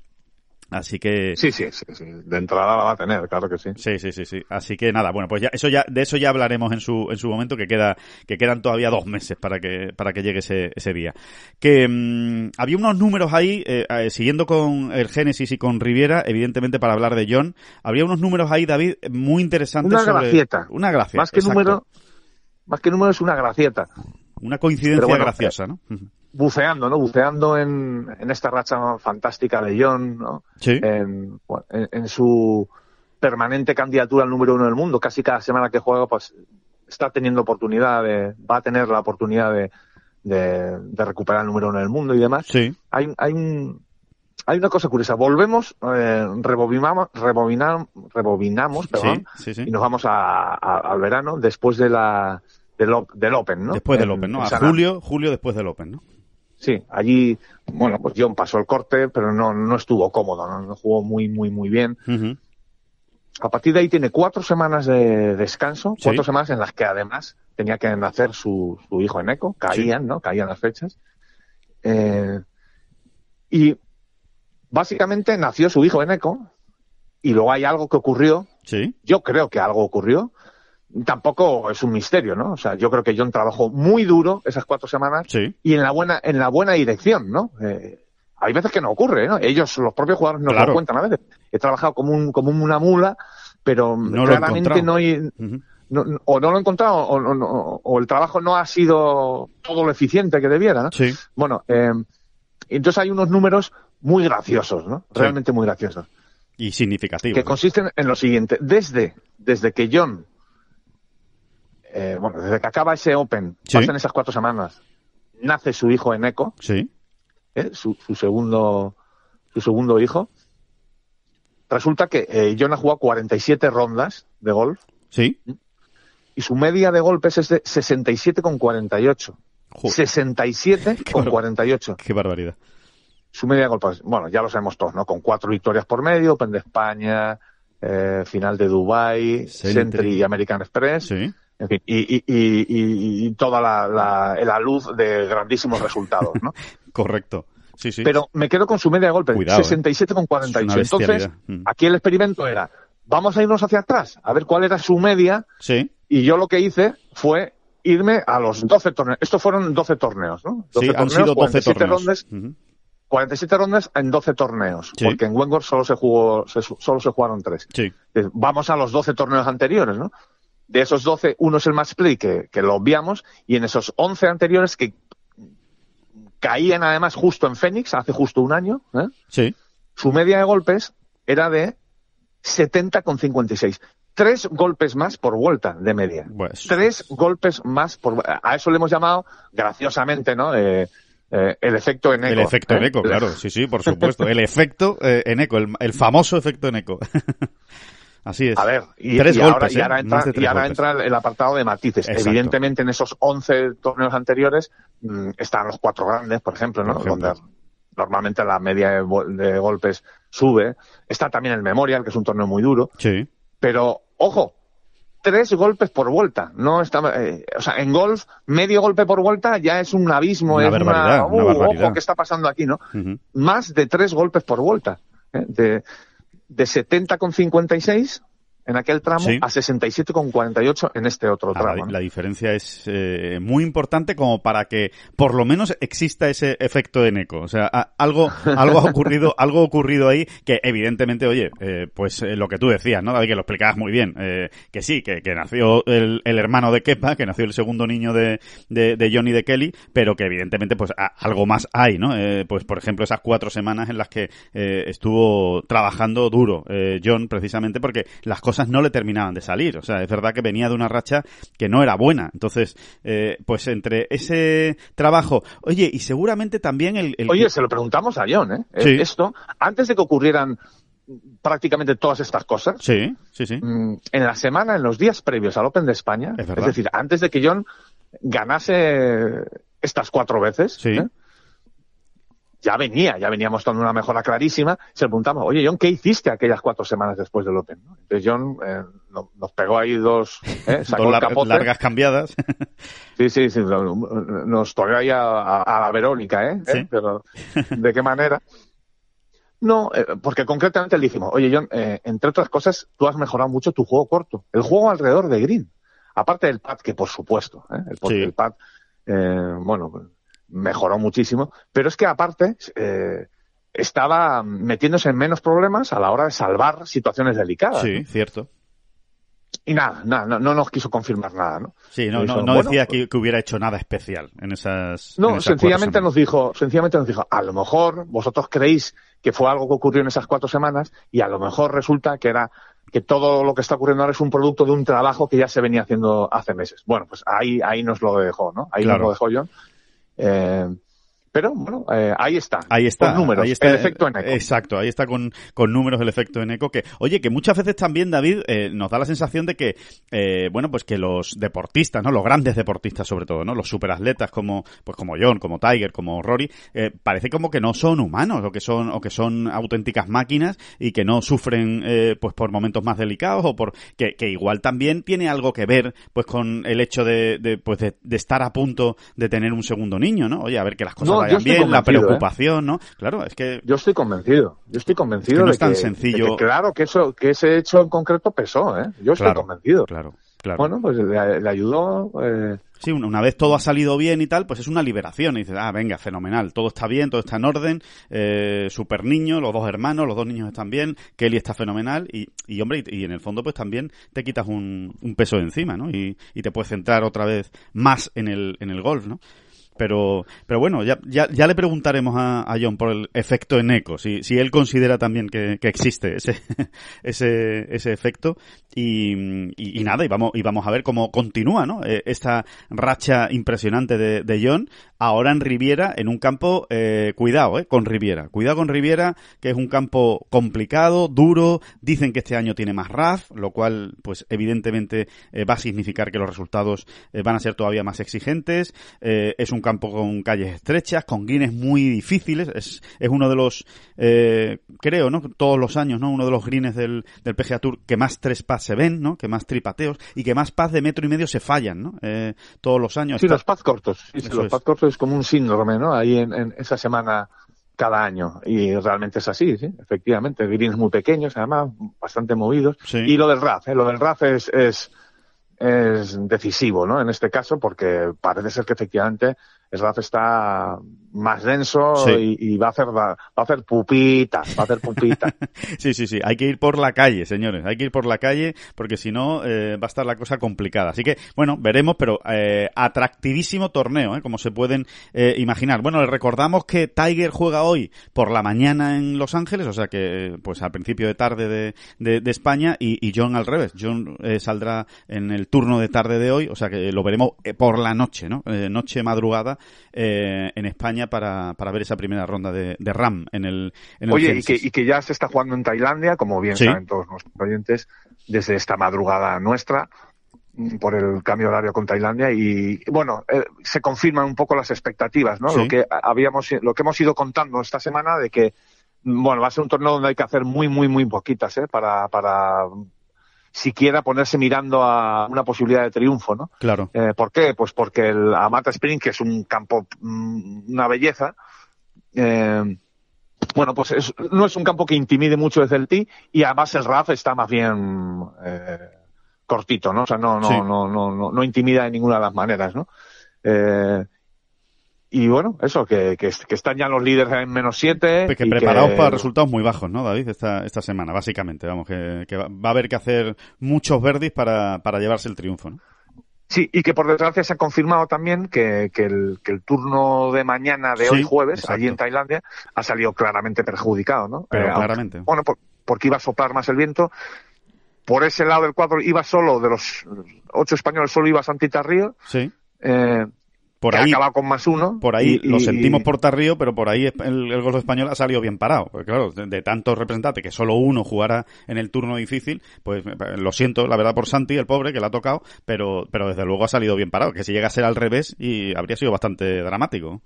Así que... Sí, sí, sí, sí. De entrada la va a tener, claro que sí. Sí, sí, sí, sí. Así que nada, bueno, pues ya eso ya de eso ya hablaremos en su en su momento que queda que quedan todavía dos meses para que para que llegue ese ese día. Que mm, había unos números ahí eh, eh, siguiendo con el Génesis y con Riviera, evidentemente para hablar de John, habría unos números ahí David muy interesantes Una sobre gracieta. una gracia, Más que exacto. número, más que número es una gracieta. una coincidencia bueno, graciosa, ¿no? Buceando, ¿no? Buceando en, en esta racha fantástica de John, ¿no? Sí. en, bueno, en- en su permanente candidatura al número uno del mundo. Casi cada semana que juega, pues está teniendo oportunidad de, va a tener la oportunidad de, de, de recuperar el número uno del mundo y demás. Sí. Hay, hay un, hay una cosa curiosa. Volvemos, eh, rebobinamos, rebobinam- rebobinamos, perdón, Sí, sí, sí. y nos vamos a- a- al verano después de la, del, del Open, ¿no? Después del En- Open, ¿no? A julio, julio después del Open, ¿no? Sí, allí, bueno, pues John pasó el corte, pero no, no estuvo cómodo, ¿no? No jugó muy, muy, muy bien. A partir de ahí tiene cuatro semanas de descanso, Sí. cuatro semanas en las que además tenía que nacer su, su hijo en eco, caían, ¿no? Caían las fechas. Eh, y básicamente nació su hijo en eco y luego hay algo que ocurrió, Sí. yo creo que algo ocurrió, tampoco es un misterio, ¿no? O sea, yo creo que John trabajó muy duro esas cuatro semanas Sí. y en la buena, en la buena dirección, ¿no? Eh, hay veces que no ocurre, ¿no? Ellos, los propios jugadores nos Claro. lo cuentan a veces. He trabajado como un, como una mula, pero No claramente no hay, no- o no lo he encontrado, o, o- el trabajo no ha sido todo lo eficiente que debiera, ¿no? Sí. Bueno, eh, entonces hay unos números muy graciosos, ¿no? Sí. Realmente muy graciosos. Y significativo. Que consisten en lo siguiente. Desde, desde que John, eh, bueno, desde que acaba ese Open, Sí. pasan esas cuatro semanas, nace su hijo en eco, Sí. ¿eh? su, su segundo su segundo hijo. Resulta que eh, John ha jugado 47 rondas de golf Sí. y su media de golpes es de 67,48. Joder, 67 con barbaridad. 48. qué barbaridad. Su media de golpes, bueno, ya lo sabemos todos, ¿no? Con cuatro victorias por medio, Open de España, eh, final de Dubai. Sentry y American Express. Sí. En fin, y, y, y, y- toda la, la, la luz de grandísimos resultados, ¿no? Correcto. Sí, sí. Pero me quedo con su media de golpe, Cuidado, ¿eh? 67,48. Es una Entonces. Mm. aquí el experimento era, vamos a irnos hacia atrás, a ver cuál era su media, Sí. y yo lo que hice fue irme a los 12 torneos. Estos fueron 12 torneos, ¿no? 12 Sí, han torneos, sido 12 47 torneos. rondas, Ujú. 47 rondas en 12 torneos, Sí. porque en Wengor solo se jugó, se- solo se jugaron 3. Sí. Vamos a los 12 torneos anteriores, ¿no? De esos 12, uno es el match play, que, que lo obviamos, y en esos 11 anteriores que caían además justo en Phoenix, hace justo un año, ¿eh? Sí. su media de golpes era de 70,56. Tres golpes más por vuelta de media. Pues- Tres golpes más por A eso le hemos llamado, graciosamente, ¿no? Eh, eh, el efecto en eco. El efecto ¿eh? en eco, claro, sí, sí, por supuesto. El efecto eh, en eco, el, el famoso efecto en eco. Así es. A ver, y, tres y golpes, ahora, y ¿eh? ahora entra, y ahora entra el apartado de matices. Exacto. Evidentemente, en esos 11 torneos anteriores mm, están los cuatro grandes, por ejemplo, ¿no? Por ejemplo. Donde normalmente la media de, gol- de golpes sube. Está también el Memorial, que es un torneo muy duro. Sí, Pero, ojo, tres golpes por vuelta. No está, eh, o sea, en golf, medio golpe por vuelta ya es un abismo, Una es barbaridad, una, una uh, barbaridad. ojo, ¿qué está pasando aquí, no? Más de tres golpes por vuelta. ¿eh? De, de 70,56 en aquel tramo Sí. a 67,48 en este otro Ah, tramo. ¿no? la diferencia es eh, muy importante como para que por lo menos exista ese efecto en eco. O sea, a- algo, algo ha ocurrido, algo ha ocurrido ahí que evidentemente, oye, eh, pues eh, lo que tú decías, ¿no? David, que lo explicabas muy bien. eh, que sí, que, que nació el, el hermano de Kepa, que nació el segundo niño de, de, de Johnny de Kelly, pero que evidentemente pues a- algo más hay, ¿no? Eh, pues por ejemplo esas cuatro semanas en las que estuvo trabajando duro John precisamente porque las cosas no le terminaban de salir. O sea, es verdad que venía de una racha que no era buena. Entonces, eh, pues entre ese trabajo, oye, y seguramente también el... el- Oye, se lo preguntamos a John, ¿eh? Sí. Eh, Esto, antes de que ocurrieran prácticamente todas estas cosas, Sí, sí, sí. mm, en la semana, en los días previos al Open de España, Es decir, antes de que John ganase estas cuatro veces, Sí. ¿eh? Ya venía, ya venía mostrando una mejora clarísima. Se le preguntamos, oye, John, ¿qué hiciste aquellas cuatro semanas después del Open? ¿no? Entonces John eh, no- nos pegó ahí dos, ¿eh? sacó Dos el lar- capote. largas cambiadas. Sí, sí, sí, nos tocó ahí a, a- a la Verónica, ¿eh? Sí. ¿Eh? Pero, ¿de qué manera? No, eh, porque concretamente le dijimos, oye John, eh, entre otras cosas, tú has mejorado mucho tu juego corto, el juego alrededor de Green. Aparte del pad, que por supuesto, ¿eh? el, Sí. el pad, eh, bueno, mejoró muchísimo, pero es que aparte eh, estaba metiéndose en menos problemas a la hora de salvar situaciones delicadas. Sí, cierto. Y nada, nada, no, no nos quiso confirmar nada, ¿no? Sí, no, no, Dijo, no bueno, decía pues- que, que hubiera hecho nada especial en esas. en No, esas sencillamente nos dijo, sencillamente nos dijo, a lo mejor vosotros creéis que fue algo que ocurrió en esas cuatro semanas y a lo mejor resulta que era que todo lo que está ocurriendo ahora es un producto de un trabajo que ya se venía haciendo hace meses. Bueno, pues ahí, ahí nos lo dejó, ¿no? Ahí Claro. nos lo dejó John. Eh, pero bueno, eh, ahí está. Ahí está. Con números. ahí está el efecto en eco. Exacto, ahí está con, con números el efecto en eco. Que, oye, que muchas veces también, David, eh, nos da la sensación de que, eh, bueno, pues que los deportistas, ¿no? Los grandes deportistas sobre todo, ¿no? Los superatletas como, pues como John, como Tiger, como Rory, eh, parece como que no son humanos o que son, o que son auténticas máquinas y que no sufren, eh, pues por momentos más delicados o por, que, que igual también tiene algo que ver, pues con el hecho de, de pues de, de estar a punto de tener un segundo niño, ¿no? Oye, a ver que las cosas No, vayan bien, la ¿eh? preocupación, ¿no? Claro, es que Yo estoy convencido. Yo estoy convencido Es que no de, es tan que, sencillo. de que claro que eso, que ese hecho en concreto pesó, ¿eh? Yo estoy Claro, convencido. Claro, claro. Bueno, pues le, le ayudó. Eh, Sí, una una vez todo ha salido bien y tal, pues es una liberación. Y dices, ah, venga, fenomenal, todo está bien, todo está en orden, eh, super niño, los dos hermanos, los dos niños están bien, Kelly está fenomenal y, y hombre, y, y en el fondo pues también te quitas un, un peso de encima, ¿no? Y, y te puedes centrar otra vez más en el, en el golf, ¿no? Pero, pero bueno, ya, ya, ya le preguntaremos a, a John por el efecto en eco, si, si él considera también que, que existe ese, ese, ese efecto. Y, y, nada, y vamos, y vamos a ver cómo continúa, ¿no? Eh, esta racha impresionante de, de John, ahora en Riviera, en un campo, eh, cuidado, eh, con Riviera. Cuidado con Riviera, que es un campo complicado, duro, dicen que este año tiene más RAF, lo cual, pues evidentemente eh, va a significar que los resultados eh, van a ser todavía más exigentes. Eh, es un campo con calles estrechas, con greens muy difíciles. Es, es uno de los, eh, creo, ¿no? Todos los años, ¿no? Uno de los greens del, del PGA Tour que más tres pas se ven, ¿no? Que más tripateos y que más pas de metro y medio se fallan, ¿no? Eh, todos los años. sí, Está- los pads cortos. Sí, sí, los es. pads cortos es como un síndrome, ¿no? Ahí en, en esa semana cada año. Y realmente es así, sí, efectivamente. Greens muy pequeños, además, bastante movidos. Sí. Y lo del RAF, ¿eh? Lo del RAF es, es, es decisivo, ¿no? En este caso, porque parece ser que efectivamente el RAF está más denso Sí. y, y va a hacer va, a hacer pupita, va a hacer pupita. Sí, sí, sí. Hay que ir por la calle, señores. Hay que ir por la calle porque si no eh, va a estar la cosa complicada. Así que, bueno, veremos, pero eh, atractivísimo torneo, ¿eh? como se pueden eh, imaginar. Bueno, les recordamos que Tiger juega hoy por la mañana en Los Ángeles, o sea que, pues al principio de tarde de, de, de España, y, y John al revés. John eh, saldrá en el turno de tarde de hoy, o sea que lo veremos eh, por la noche, ¿no? Noche madrugada eh, en España para, para ver esa primera ronda de, de RAM en el, en el Oye, y que, y que ya se está jugando en Tailandia, como bien Sí. saben todos nuestros oyentes, desde esta madrugada nuestra, por el cambio horario con Tailandia y bueno eh, se confirman un poco las expectativas no Sí. lo que habíamos lo que hemos ido contando esta semana de que bueno va a ser un torneo donde hay que hacer muy muy muy poquitas eh para para siquiera ponerse mirando a una posibilidad de triunfo no Claro. eh, ¿Por qué? Pues porque el Amata Spring, que es un campo, mm, una belleza, eh, bueno, pues es- no es un campo que intimide mucho desde el tee y además el RAF está más bien eh, cortito, ¿no? O sea, no, no, Sí. no, no, no, no intimida de ninguna de las maneras, ¿no? Eh, y bueno, eso, que, que, que están ya los líderes en menos siete. Pues que y preparados que- para resultados muy bajos, ¿no, David? Esta, esta semana, básicamente. Vamos, que, que va a haber que hacer muchos verdis para, para llevarse el triunfo, ¿no? Sí, y que por desgracia se ha confirmado también que, que, el, que el turno de mañana de Sí, hoy jueves, exacto. allí en Tailandia, ha salido claramente perjudicado, ¿no? Pero Eh, aunque- claramente. bueno, por- porque iba a soplar más el viento. Por ese lado del cuadro iba solo, de los ocho españoles, solo iba Santita Río, Sí. eh, Por que ahí, ha acabado con más uno. por ahí y- lo y- sentimos por Tarrío, pero por ahí el, el golf español ha salido bien parado. Porque claro, de, de tantos representantes que solo uno jugara en el turno difícil, pues eh, lo siento, la verdad, por Santi, el pobre, que le ha tocado, pero, pero desde luego ha salido bien parado. Que si llega a ser al revés, y habría sido bastante dramático.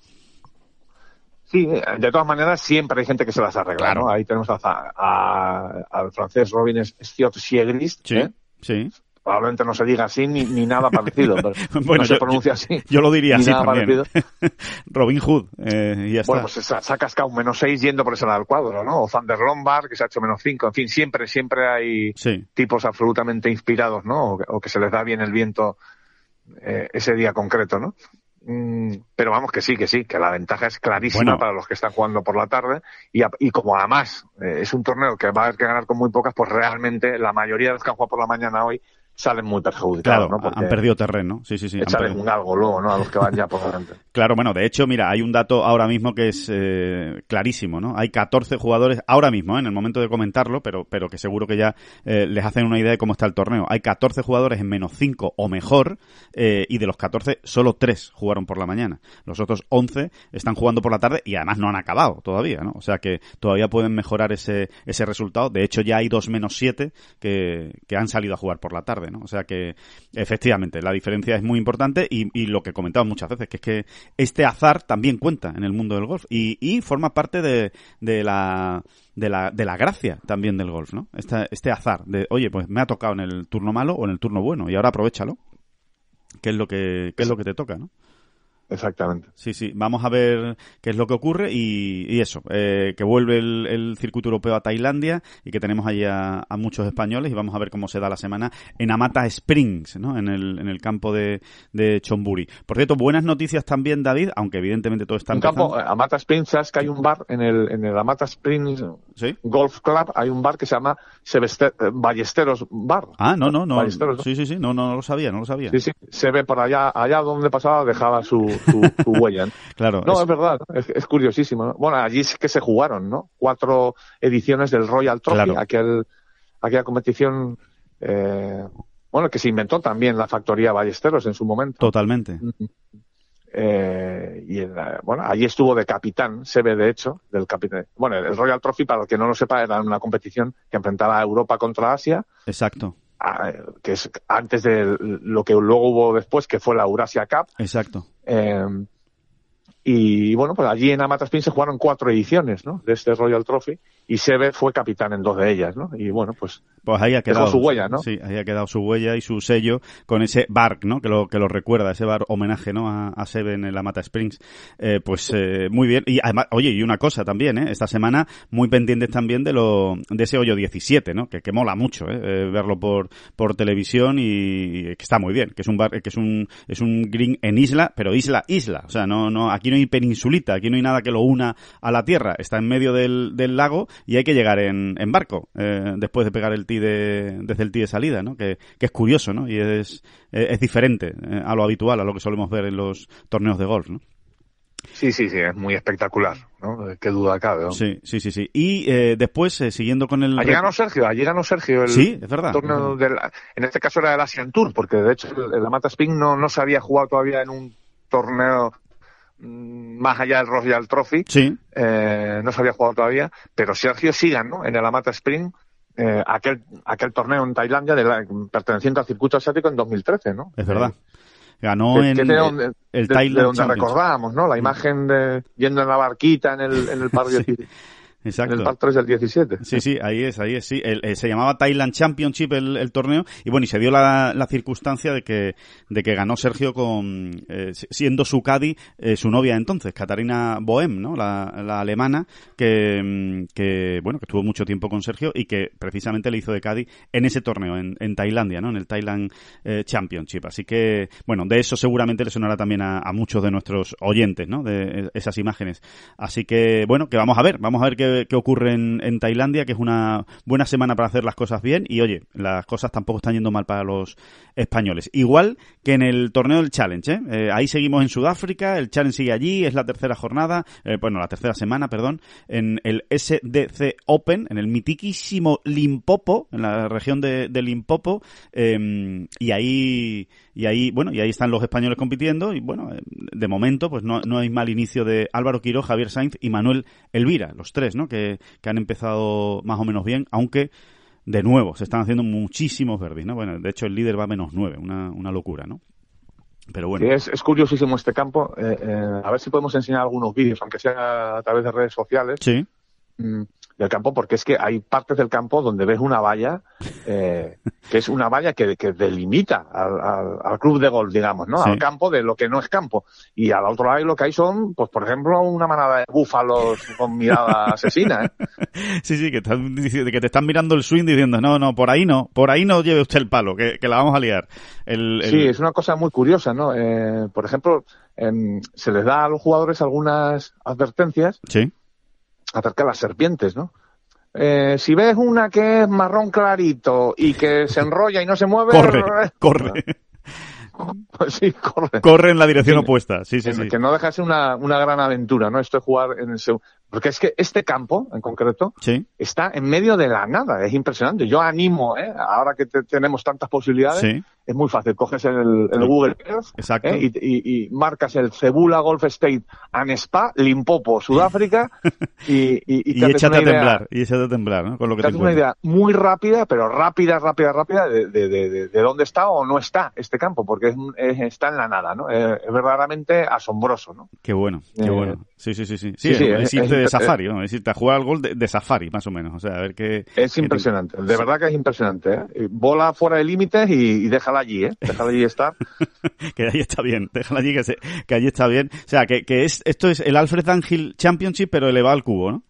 Sí, de todas maneras, siempre hay gente que se las arregla, Claro. ¿no? Ahí tenemos a, a- al francés Robin Stiot Siegris, Sí, ¿eh? sí. Probablemente no se diga así ni, ni nada parecido, pero Bueno, no se yo- pronuncia así. Yo lo diría así también. Robin Hood, eh, y ya está. Bueno, pues se ha, cascado un menos 6 yendo por ese lado del cuadro, ¿no? O Thunder Lombard, que se ha hecho menos 5. En fin, siempre, siempre hay Sí. tipos absolutamente inspirados, ¿no? O que, o que se les da bien el viento eh, ese día concreto, ¿no? Mm, pero vamos que sí, que sí, que la ventaja es clarísima Bueno. para los que están jugando por la tarde y, a- y como además eh, es un torneo que va a haber que ganar con muy pocas, pues realmente la mayoría de los que han jugado por la mañana hoy salen muy perjudicados, Claro, ¿no? Porque han perdido terreno. Sí, sí, sí. echarles un galgo luego, ¿no? A los que van ya por delante. Claro, bueno, de hecho, mira, hay un dato ahora mismo que es eh, clarísimo, ¿no? Hay 14 jugadores, ahora mismo, ¿eh? en el momento de comentarlo, pero, pero que seguro que ya eh, les hacen una idea de cómo está el torneo. Hay 14 jugadores en menos 5 o mejor, eh, y de los 14, solo 3 jugaron por la mañana. Los otros 11 están jugando por la tarde y además no han acabado todavía, ¿no? O sea que todavía pueden mejorar ese, ese resultado. De hecho, ya hay 2 menos 7 que, que han salido a jugar por la tarde, ¿no? O sea que, efectivamente, la diferencia es muy importante y, lo que comentamos muchas veces, que es que este azar también cuenta en el mundo del golf y, y forma parte de, de la de la, de la gracia también del golf, ¿no? Este, este azar de, oye, pues me ha tocado en el turno malo o en el turno bueno y ahora aprovechalo. ¿Qué es lo que, qué es lo que te toca, no? Exactamente. Sí, sí, vamos a ver qué es lo que ocurre y, y eso, eh, que vuelve el, el circuito europeo a Tailandia y que tenemos ahí a, a muchos españoles y vamos a ver cómo se da la semana en Amata Springs, ¿no? En el, en el campo de, de Chonburi. Por cierto, buenas noticias también, David, aunque evidentemente todo está Un empezando. campo, eh, Amata Springs, sabes que hay un bar en el, en el Amata Springs ¿Sí? Golf Club, hay un bar que se llama Sebeste- eh, Ballesteros Bar. Ah, no, no, no. Ballesteros, ¿no? Sí, sí, sí, no, no, lo sabía, no lo sabía. Sí, sí, se ve por allá, allá donde pasaba dejaba su, su, su huella. ¿no? Claro. No, es- es verdad, es, es curiosísimo. ¿no? Bueno, allí es que se jugaron, ¿no? Cuatro ediciones del Royal Trophy, Claro. aquel, aquella competición, eh, bueno, que se inventó también la factoría Ballesteros en su momento. Totalmente. Eh, y en la- bueno, allí estuvo de capitán, se ve de hecho, del capitán. Bueno, el Royal Trophy, para el que no lo sepa, era una competición que enfrentaba a Europa contra Asia, Exacto. Que es antes de lo que luego hubo después, que fue la Eurasia Cup. Exacto. Eh, y bueno, pues allí en Amata Spring se jugaron cuatro ediciones, ¿no? De este Royal Trophy. Y Seve fue capitán en dos de ellas, ¿no? Y bueno, pues pues ahí ha quedado su huella, ¿no? Sí, ahí ha quedado su huella y su sello con ese bar, ¿no? Que lo que lo recuerda, ese bar homenaje, ¿no? A, a Seven en la Mata Springs. Eh, pues eh, muy bien. Y además, oye, y una cosa también, ¿eh? Esta semana muy pendientes también de lo de ese hoyo 17, ¿no? Que, que mola mucho, ¿eh? ¿eh? Verlo por por televisión y, y, que está muy bien. Que es un bar, que es un es un green en isla, pero isla isla. O sea, no no aquí no hay peninsulita, aquí no hay nada que lo una a la tierra. Está en medio del, del lago y hay que llegar en, en barco eh, después de pegar el tee de, desde el tee de salida, ¿no? Que, que es curioso, ¿no? Y es, es diferente eh, a lo habitual, a lo que solemos ver en los torneos de golf, ¿no? Sí, sí, sí, es muy espectacular, ¿no? Qué duda cabe. ¿no? Sí, sí, sí, sí. Y eh, después, eh, siguiendo con el... Allí ganó Sergio, allí ganó Sergio el sí, es verdad, torneo del... En este caso era el Asian Tour, porque de hecho el, Amata Spin no, no se había jugado todavía en un torneo más allá del Royal Trophy. Sí. Eh, no se había jugado todavía, pero Sergio sí ganó en el Amata Spring eh, aquel, aquel torneo en Tailandia de la, perteneciente al circuito asiático en 2013, ¿no? Es verdad. Ganó que, en que de donde, el de, Thailand de donde recordábamos, ¿no? La imagen de yendo en la barquita en el, en el par Sí. 17 Exacto. en el par 3 del 17. Sí, sí, ahí es, ahí es, sí. El- eh, se llamaba Thailand Championship el, el torneo y bueno, y se dio la, la circunstancia de que, de que ganó Sergio con, eh, si- siendo su Cadi, eh, su novia entonces, Katarina Bohem, ¿no? La, la alemana, que, mm, que, bueno, que estuvo mucho tiempo con Sergio y que precisamente le hizo de Cadi en ese torneo, en, en Tailandia, ¿no? En el Thailand eh, Championship. Así que, bueno, de eso seguramente le sonará también a, a muchos de nuestros oyentes, ¿no? De eh, esas imágenes. Así que, bueno, que vamos a ver, vamos a ver qué, qué ocurre en, Tailandia, que es una buena semana para hacer las cosas bien. Y oye, las cosas tampoco están yendo mal para los españoles. Igual que en el torneo del Challenge, ¿eh? Eh, ahí seguimos en Sudáfrica, el Challenge sigue allí, es la tercera jornada, eh, bueno, la tercera semana, perdón, en el SDC Open, en el mitiquísimo Limpopo, en la región de, Limpopo, eh, y ahí, y ahí, bueno, y ahí están los españoles compitiendo, y bueno, eh, de momento, pues no, no hay mal inicio de Álvaro Quiro, Javier Sainz y Manuel Elvira, los tres, ¿no? Que, que han empezado más o menos bien, aunque de nuevo se están haciendo muchísimos verdes, ¿no? Bueno, de hecho el líder va a menos nueve, una, una locura, ¿no? Pero bueno. Sí, es, es curiosísimo este campo. Eh, eh, a ver si podemos enseñar algunos vídeos, aunque sea a través de redes sociales, Sí, mm, del campo, porque es que hay partes del campo donde ves una valla, eh, que es una valla que, que delimita al, al, al club de golf, digamos, ¿no? Sí. Al campo de lo que no es campo. Y al otro lado lo que hay son, pues por ejemplo, una manada de búfalos con mirada asesina, ¿eh? sí, sí, que, están, diciendo- que te están mirando el swing diciendo, no, no, por ahí no, por ahí no lleve usted el palo, que, que la vamos a liar. El, el- Sí, es una cosa muy curiosa, ¿no? Eh, por ejemplo, em, se les da a los jugadores algunas advertencias sí, acerca de las serpientes, ¿no? Eh, si ves una que es marrón clarito y que se enrolla y no se mueve, corre, corre, Pues sí, corre. corre en la dirección Sí. opuesta. Sí, sí, Que- sí. Que no deja de ser una, una gran aventura, ¿no? Esto de jugar en el Porque es que este campo, en concreto, Sí, está en medio de la nada. Es impresionante. Yo animo, ¿eh? Ahora que te- tenemos tantas posibilidades, sí, es muy fácil. Coges el, el Google Earth. ¿eh? y, y- y marcas el Cebula Golf State and Spa, Limpopo, Sudáfrica, y, y, te échate a temblar, y échate a temblar, ¿no? Con lo que te te una idea muy rápida, pero rápida, rápida, rápida, de, de, de, de- de dónde está o no está este campo, porque es, es- está en la nada, ¿no? Eh, es verdaderamente asombroso, ¿no? Qué bueno, qué Eh, bueno. Sí, sí, sí, sí. Sí, sí, es, es- irte de es- safari, ¿no? Es irte a jugar al gol de, safari, más o menos. O sea, a ver qué... Es qué- impresionante, de verdad que es impresionante. ¿eh? Bola fuera de límites y, y déjala allí, ¿eh? Déjala allí estar. que ahí está bien, déjala allí que, se, que allí está bien. O sea, que, que es esto es el Alfred Angel Championship, pero elevado al cubo, ¿no?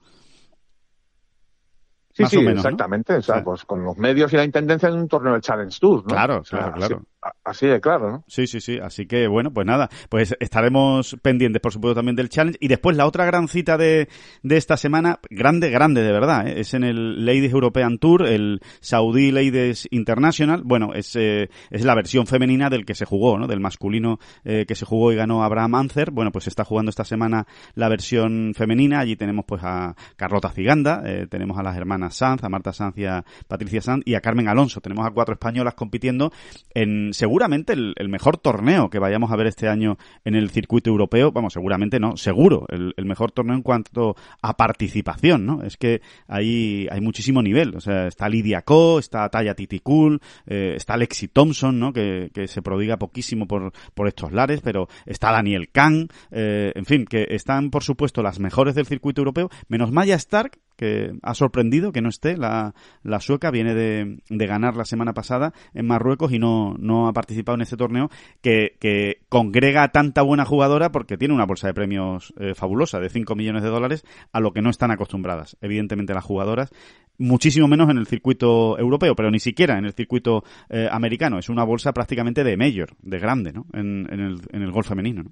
Sí, Más sí, o menos, ¿no? exactamente. O sea, O sea, pues con los medios y la intendencia de un torneo del Challenge Tour, ¿no? Claro, O sea, claro, claro. Así, de claro, ¿no? Sí, sí, sí. Así que, bueno, pues nada. Pues estaremos pendientes, por supuesto, también del challenge. Y después la otra gran cita de, de esta semana, grande, grande, de verdad, ¿eh? es en el Ladies European Tour, el Saudi Ladies International. Bueno, es, eh, es la versión femenina del que se jugó, ¿no? Del masculino eh, que se jugó y ganó Abraham Ancer. Bueno, pues está jugando esta semana la versión femenina. Allí tenemos pues a Carlota Ciganda, eh, tenemos a las hermanas Sanz, a Marta Sanz y a Patricia Sanz y a Carmen Alonso. Tenemos a cuatro españolas compitiendo en seguramente el, mejor torneo que vayamos a ver este año en el circuito europeo. Vamos, seguramente no, seguro, el, el mejor torneo en cuanto a participación, ¿no? Es que ahí hay muchísimo nivel. O sea, está Lidia Ko, está Taya Titicul, eh, está Lexi Thompson, ¿no? Que, que se prodiga poquísimo por, por estos lares, pero está Daniel Kahn, eh, en fin, que están, por supuesto, las mejores del circuito europeo, menos Maya Stark, que ha sorprendido que no esté la, sueca, viene de, ganar la semana pasada en Marruecos y no, no ha participado en este torneo que, que congrega a tanta buena jugadora porque tiene una bolsa de premios eh, fabulosa de 5 millones de dólares a lo que no están acostumbradas, evidentemente las jugadoras, muchísimo menos en el circuito europeo, pero ni siquiera en el circuito eh, americano. Es una bolsa prácticamente de mayor, de grande, ¿no? En, en, el, en el golf femenino, ¿no?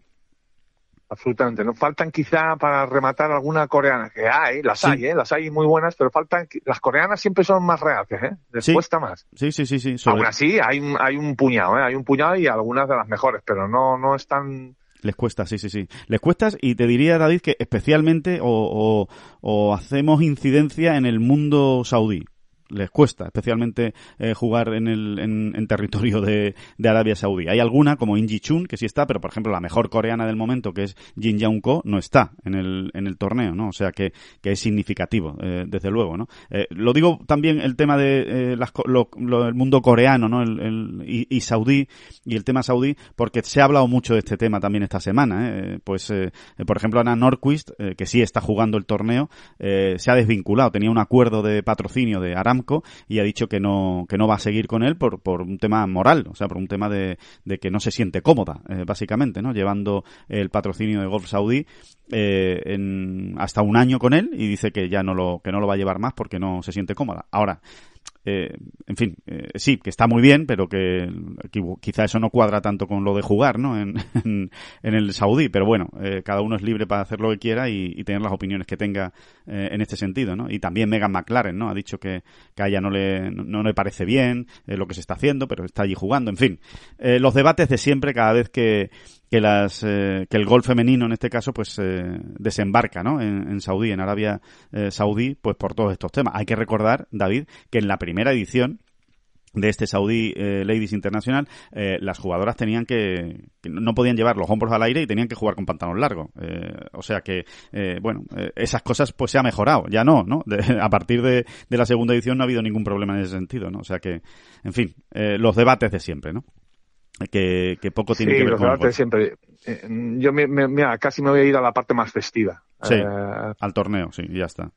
Absolutamente. Nos faltan quizá para rematar alguna coreana, que hay, las sí. hay, ¿eh? las hay muy buenas, pero faltan, las coreanas siempre son más reales, ¿eh? les sí. cuesta más. Sí, sí, sí, sí. Sobre... Aún así, hay, un, hay un puñado, ¿eh? hay un puñado y algunas de las mejores, pero no, no están les cuesta, sí, sí, sí. Les cuesta y te diría, David, que especialmente o, o, o hacemos incidencia en el mundo saudí les cuesta, especialmente eh, jugar en el en, en territorio de, de, Arabia Saudí. Hay alguna, como Inji Chun, que sí está, pero por ejemplo la mejor coreana del momento, que es Jin Young Ko, no está en el, en el torneo, ¿no? O sea que, que es significativo, eh, desde luego, ¿no? Eh, lo digo también el tema de las, lo, lo, el mundo coreano, ¿no? El, y, y, saudí, y el tema saudí, porque se ha hablado mucho de este tema también esta semana, ¿eh? Pues, por ejemplo, Ana Norquist, que sí está jugando el torneo, se ha desvinculado, tenía un acuerdo de patrocinio de Aram y ha dicho que no, que no va a seguir con él por, por un tema moral, o sea, por un tema de, de que no se siente cómoda, eh, básicamente, ¿no? Llevando el patrocinio de Golf Saudí eh, en, hasta un año con él y dice que ya no lo, que no lo va a llevar más porque no se siente cómoda. Ahora, eh, en fin, eh, sí, que está muy bien, pero que, quizá eso no cuadra tanto con lo de jugar, ¿no? En, en, el Saudí, pero bueno, eh, cada uno es libre para hacer lo que quiera y, tener las opiniones que tenga eh, en este sentido, ¿no? Y también Megan McLaren, ¿no? Ha dicho que, que a ella no le, no, no le parece bien eh, lo que se está haciendo, pero está allí jugando, en fin. Los debates de siempre cada vez que, que las eh, que el gol femenino en este caso pues eh, desembarca no en, en, Saudí en Arabia eh, Saudí pues por todos estos temas hay que recordar David que en la primera edición de este Saudi eh, Ladies International, eh, las jugadoras tenían que, no podían llevar los hombros al aire y tenían que jugar con pantalón largo. Eh, o sea que, bueno, esas cosas pues se ha mejorado. Ya no, ¿no? De, a partir de, de, la segunda edición no ha habido ningún problema en ese sentido, ¿no? O sea que, en fin, los debates de siempre, ¿no? Que, que poco tiene sí, que ver los con siempre. Eh, yo me, me, mira, casi me voy a ir a la parte más festiva. Sí, eh, al torneo, sí, ya está.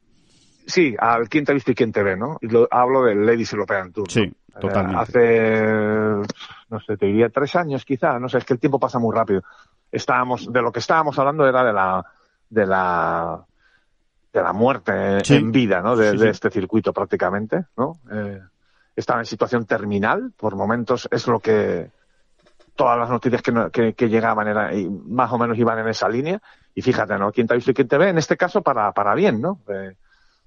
Sí, al quién te ha visto y quién te ve, ¿no? Y lo, hablo del Ladies European Tour. Sí, ¿no? totalmente. Eh, hace, no sé, te diría tres años quizá, no sé, es que el tiempo pasa muy rápido. Estábamos, de lo que estábamos hablando era de la, de la, de la muerte sí. en vida, ¿no? De, sí, sí. de, este circuito prácticamente, ¿no? Eh, estaba en situación terminal, por momentos es lo que, todas las noticias que, que, que llegaban era, y más o menos iban en esa línea. Y fíjate, ¿no? ¿Quién te ha visto y quién te ve? En este caso, para, para bien, ¿no? Eh,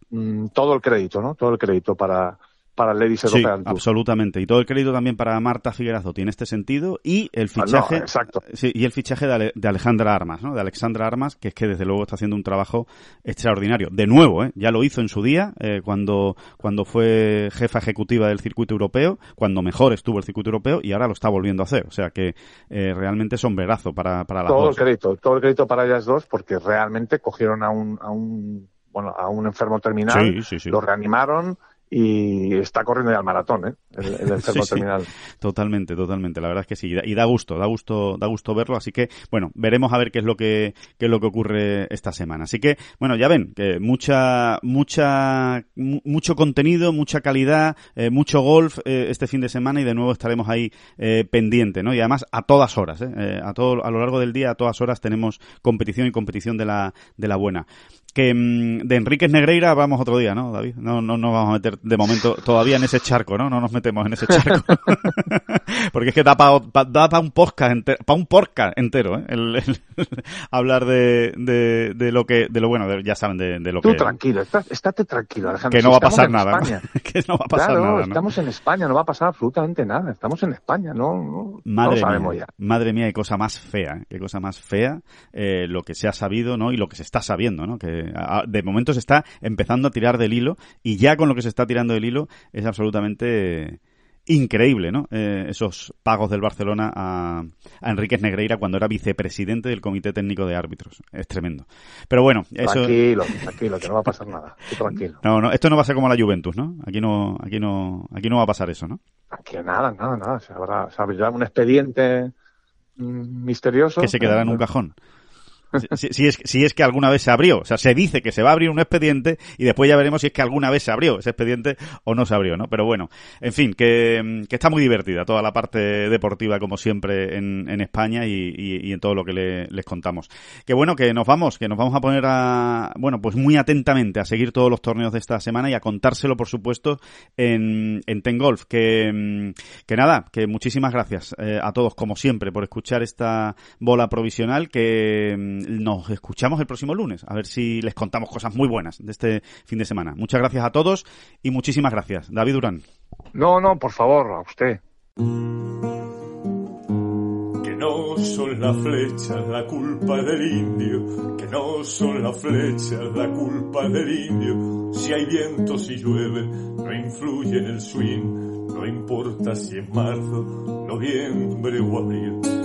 mm, todo el crédito, ¿no? Todo el crédito para, para el Ladies sí, absolutamente. Y todo el crédito también para Marta Figuerazo tiene este sentido y el fichaje, no, exacto. Sí, y el fichaje de, Ale, de, Alejandra Armas, ¿no? De Alexandra Armas, que es que desde luego está haciendo un trabajo extraordinario. De nuevo, ¿eh? Ya lo hizo en su día, eh, cuando, cuando fue jefa ejecutiva del circuito europeo, cuando mejor estuvo el circuito europeo y ahora lo está volviendo a hacer. O sea que eh, realmente sombrerazo para, para las todo dos. el crédito, todo el crédito para ellas dos porque realmente cogieron a un, a un, bueno, a un enfermo terminal, sí, sí, sí. lo reanimaron, y está corriendo ya el maratón, ¿eh? El, el enfermo sí, terminal. Sí. Totalmente, totalmente. La verdad es que sí. Y da gusto, da gusto, da gusto verlo. Así que, bueno, veremos a ver qué es lo que, qué es lo que ocurre esta semana. Así que, bueno, ya ven, que mucha, mucha, mucho contenido, mucha calidad, eh, mucho golf eh, este fin de semana y de nuevo estaremos ahí eh, pendiente, ¿no? Y además a todas horas, ¿eh? a todo, a lo largo del día, a todas horas tenemos competición y competición de la, de la buena que mm, de Enríquez Negreira vamos otro día, ¿no, David? No, no nos vamos a meter de momento todavía en ese charco, ¿no? No nos metemos en ese charco. Porque es que da para da pa un podcast entero, para un podcast entero, ¿eh? El, el, hablar de, de, de, lo que, de lo bueno, de, ya saben, de, de lo Tú que... tranquilo, está, estate tranquilo, Alejandro. Que no si va a pasar nada. que no va a pasar claro, nada. ¿no? estamos en España, no va a pasar absolutamente nada. Estamos en España, no, no, madre no sabemos mía, ya. Madre mía, qué cosa más fea, qué cosa más fea, eh, lo que se ha sabido, ¿no? Y lo que se está sabiendo, ¿no? Que a, de momento se está empezando a tirar del hilo y ya con lo que se está tirando del hilo es absolutamente increíble, ¿no? Eh, esos pagos del Barcelona a, a Enríquez Negreira cuando era vicepresidente del Comité Técnico de Árbitros. Es tremendo. Pero bueno, eso... Tranquilo, tranquilo, que no va a pasar nada. tranquilo. No, no, esto no va a ser como la Juventus, ¿no? Aquí no, aquí no, aquí no va a pasar eso, ¿no? Aquí nada, nada, nada. Se, habrá, se abrirá un expediente mmm, misterioso. Que se quedará en un cajón. Si, es, si es que alguna vez se abrió. O sea, se dice que se va a abrir un expediente y después ya veremos si es que alguna vez se abrió ese expediente o no se abrió, ¿no? Pero bueno, en fin, que, está muy divertida toda la parte deportiva, como siempre, en, en España y, en todo lo que les contamos. Que bueno, que nos vamos, que nos vamos a poner a, bueno, pues muy atentamente a seguir todos los torneos de esta semana y a contárselo, por supuesto, en, en Ten Golf. Que, que nada, que muchísimas gracias eh, a todos, como siempre, por escuchar esta bola provisional que nos escuchamos el próximo lunes, a ver si les contamos cosas muy buenas de este fin de semana. Muchas gracias a todos y muchísimas gracias. David Durán. No, no, por favor, a usted. Que no son las flechas la culpa del indio, que no son las flechas la culpa del indio. Si hay viento, si llueve, no influye en el swing, no importa si es marzo, noviembre o abril